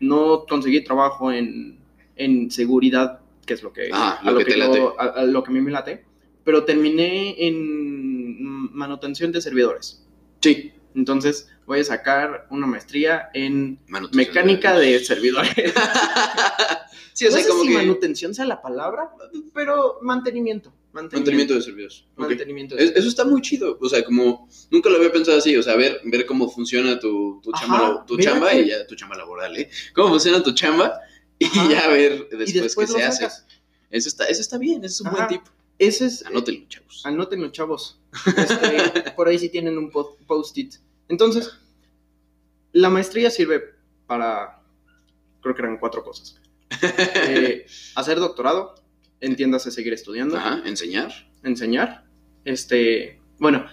No conseguí trabajo en, en seguridad, que es lo que, Ah, a, lo que te yo- a- a lo que a mí me late, pero terminé en manutención de servidores. Sí. Entonces voy a sacar una maestría en Manutención mecánica de servidores. sí, o no sea, sé como si que. manutención sea la palabra, pero mantenimiento. Mantenimiento de servicios. Ok. Mantenimiento de Es- Eso está muy chido. O sea, como nunca lo había pensado así. O sea, ver, ver cómo funciona tu, tu Ajá, chamba, tu chamba y ya tu chamba laboral, ¿eh? Cómo funciona tu chamba y ya ver después, después qué se hace. Eso está, eso está bien, eso es un Ajá. buen tip. Ese es. Anótenlo, chavos. Anótenlo, chavos. Este, por ahí sí tienen un po- post-it. Entonces, la maestría sirve para. Creo que eran cuatro cosas: Eh, hacer doctorado, entiéndase seguir estudiando, Ajá, enseñar. enseñar. Este. Bueno,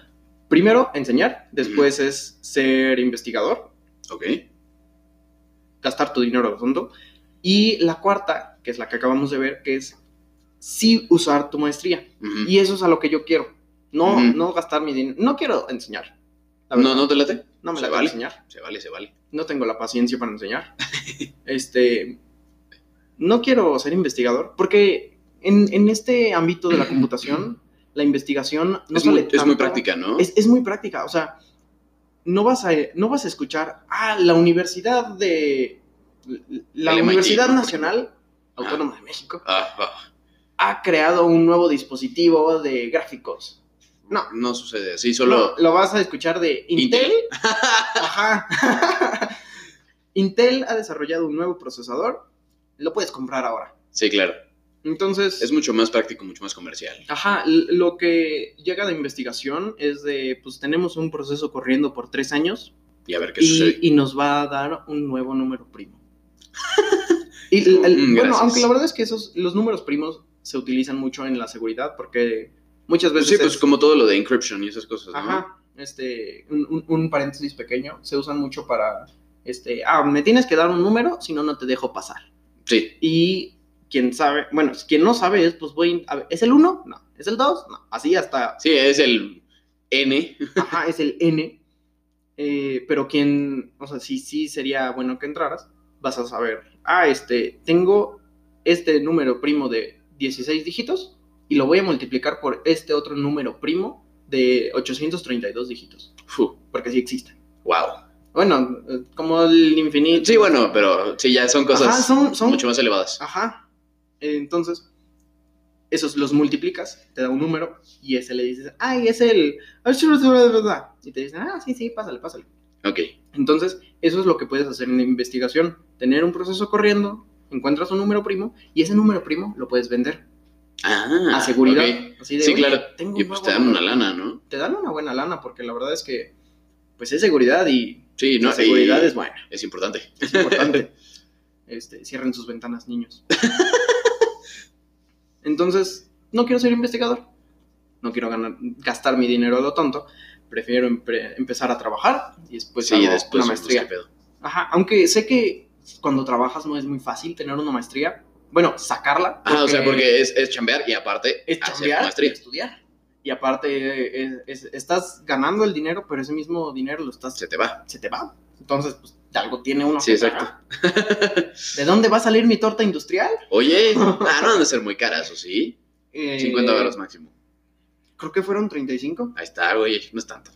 primero enseñar, después es ser investigador, Ok. gastar tu dinero a tonto. Y la cuarta, que es la que acabamos de ver, que es sí usar tu maestría. Y eso es a lo que yo quiero. No, no gastar mi dinero. No quiero enseñar. No, no te late. No me se la vale. enseñar. Se vale, se vale. No tengo la paciencia para enseñar. este. No quiero ser investigador. Porque en, en este ámbito de la computación, la investigación no es, sale muy, es muy tanto- práctica, ¿no? Es, es muy práctica. O sea, no vas a, no vas a escuchar. Ah, la universidad de. La El Universidad. Nacional Ah. Autónoma de México Ah, ah. ha creado un nuevo dispositivo de gráficos. No. No sucede así, solo. No, lo vas a escuchar de Intel. Intel. Ajá. Intel ha desarrollado un nuevo procesador. Lo puedes comprar ahora. Sí, claro. Entonces, Es mucho más práctico, mucho más comercial. ajá, lo que llega de investigación es de, pues tenemos un proceso corriendo por tres años Y a ver qué y, sucede. y nos va a dar un nuevo número primo. y el- el- Mm, bueno, aunque la verdad es que esos, los números primos se utilizan mucho en la seguridad porque muchas veces Sí, pues es- como todo lo de encryption y esas cosas, ¿no? Ajá, este, un, un- un paréntesis pequeño, se usan mucho para, este, ah, me tienes que dar un número, si no, no te dejo pasar. Sí. Y quien sabe, bueno, quien no sabe es, pues voy, a ver, ¿es el 1? No. ¿Es el 2? No. Así hasta, Sí, es el N. ajá, es el N. Eh, pero quien, o sea, sí, sí sería bueno que entraras, vas a saber, ah, este, tengo este número primo de 16 dígitos y lo voy a multiplicar por este otro número primo de 832 dígitos, porque sí existen. wow. Bueno, eh, como el infinito. Sí, bueno, pero sí, ya son cosas Ajá, son, son, mucho más elevadas. Ajá. Eh, Entonces, esos los multiplicas, te da un número y ese le dices, ay, es el... Y te dicen, ah, sí, sí, pásale, pásale. Ok. Entonces, eso es lo que puedes hacer en la investigación. Tener un proceso corriendo, encuentras un número primo y ese número primo lo puedes vender Ah, a seguridad. Así de, Sí, "Oye, claro. tengo Y pues te dan una número". lana, ¿no? Te dan una buena lana porque la verdad es que, pues es seguridad y Sí, no, la seguridad y es buena. es importante. Es importante. este, cierren sus ventanas, niños. Entonces, no quiero ser investigador. No quiero ganar, gastar mi dinero a lo tonto. Prefiero empezar a trabajar y después sí, hago después una maestría. pedo. Ajá, aunque sé que cuando trabajas no es muy fácil tener una maestría. Bueno, sacarla. Ah, o sea, porque es, es chambear y aparte es hacer chambear y maestría. estudiar. Y aparte es- es- estás ganando el dinero, pero ese mismo dinero lo estás Se te va. se te va. Entonces, pues de algo tiene uno Sí, exacto. ¿De dónde va a salir mi torta industrial? Oye, ah, no han de ser muy caras, ¿o sí? Eh, 50 dólares máximo. Creo que fueron 35. Ahí está, güey, no es tanto.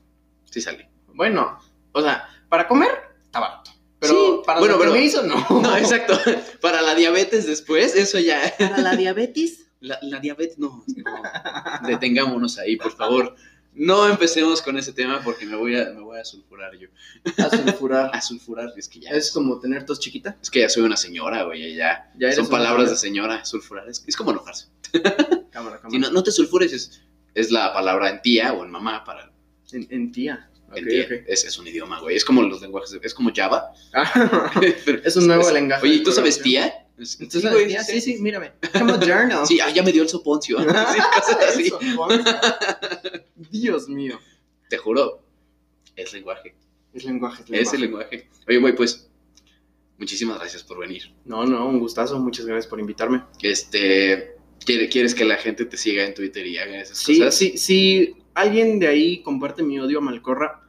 Sí sale. Bueno, o sea, para comer está barato. Pero Sí, para bueno, lo que pero- me hizo, no. No, exacto. Para la diabetes después, eso ya. Para la diabetes. La, la diabetes, no, no. Detengámonos ahí, por favor. No empecemos con ese tema porque me voy a, me voy a sulfurar yo. A sulfurar. A sulfurar, es que ya. Es como tener tos chiquita. Es que ya soy una señora, güey, ya. Ya eres Son palabras de señora. señora, sulfurar. Es, es como enojarse. Cámara, cámara. Si no, no te sulfures, es, es la palabra en tía o en mamá para En, en tía. en tía. Es, es un idioma, güey. Es como los lenguajes, de- es como Java. Ah, es un nuevo lenguaje. Oye, de ¿y tú sabes tía? Es- ¿Tú sí, güey, tía? Sí, sí, mírame. Como journal. Sí, ah, ya me dio el soponcio. Sí, cosas así. Dios mío. Te juro, es lenguaje. Es lenguaje. Es el lenguaje. Oye, güey, pues, muchísimas gracias por venir. No, no, un gustazo. Muchas gracias por invitarme. Este, ¿quiere- ¿quieres que la gente te siga en Twitter y haga esas Sí, cosas? sí, si alguien de ahí comparte mi odio a Malcorra,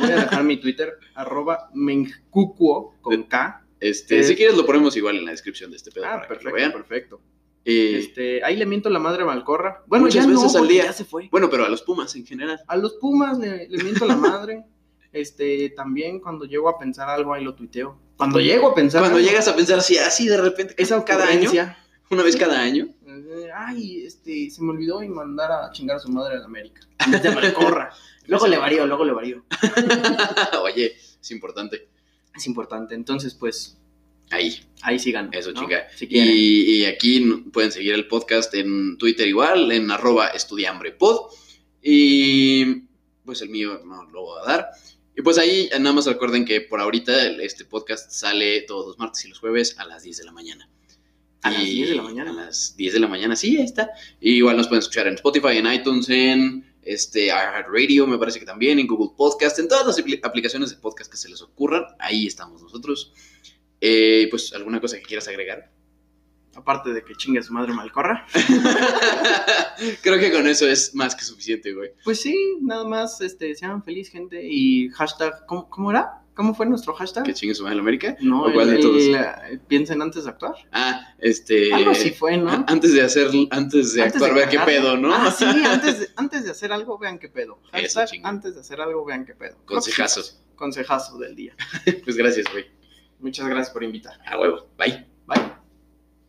voy a dejar mi Twitter, arroba mencucuo con K. Este, Eh, si quieres lo ponemos igual en la descripción de este pedo Ah, perfecto, vean. perfecto. Eh, Este, ahí le miento la madre a Malcorra. Bueno, Muchas ya no, veces al día. ya se fue. Bueno, pero a los Pumas en general. A los Pumas le, le miento la madre. Este, también cuando llego a pensar algo, ahí lo tuiteo. Cuando llego a pensar Cuando algo, llegas a pensar así, así de repente, esa cada año, una vez cada año. Ay, este, se me olvidó y mandar a chingar a su madre América. Vez de Malcorra. luego le varío, luego le varío. Oye, es importante. Es importante. Entonces, pues, Ahí, ahí sigan. eso, ¿no? chica. Si. Y, y aquí pueden seguir el podcast en Twitter igual, en arroba estudiambrepod. Y pues el mío no lo voy a dar. Y pues ahí nada más recuerden que por ahorita este podcast sale todos los martes y los jueves a las 10 de la mañana. ¿A las Y 10 de la mañana? A las 10 de la mañana, sí, ahí está. Y igual nos pueden escuchar en Spotify, en iTunes, en este, iHeartRadio, me parece que también, en Google Podcast, en todas las apli- aplicaciones de podcast que se les ocurran. Ahí estamos nosotros. Eh, pues, ¿alguna cosa que quieras agregar? Aparte de que chingue a su madre Malcorra. Creo que con eso es más que suficiente, güey. Pues sí, nada más, este, sean feliz, gente. Y hashtag, ¿cómo, cómo era? ¿Cómo fue nuestro hashtag? Que chingue su madre la América. No, ¿O cuál el- de todos? el, eh, piensen antes de actuar. Ah, este. Algo así fue, ¿no? Antes de hacer, antes de Antes actuar, de vean qué pedo, ¿no? Ah, sí, antes de, antes de hacer algo, vean qué pedo. Hashtag, antes de hacer algo, vean qué pedo. Consejazo. Consejazo del día. Pues gracias, güey. Muchas gracias por invitar. A huevo. Bye.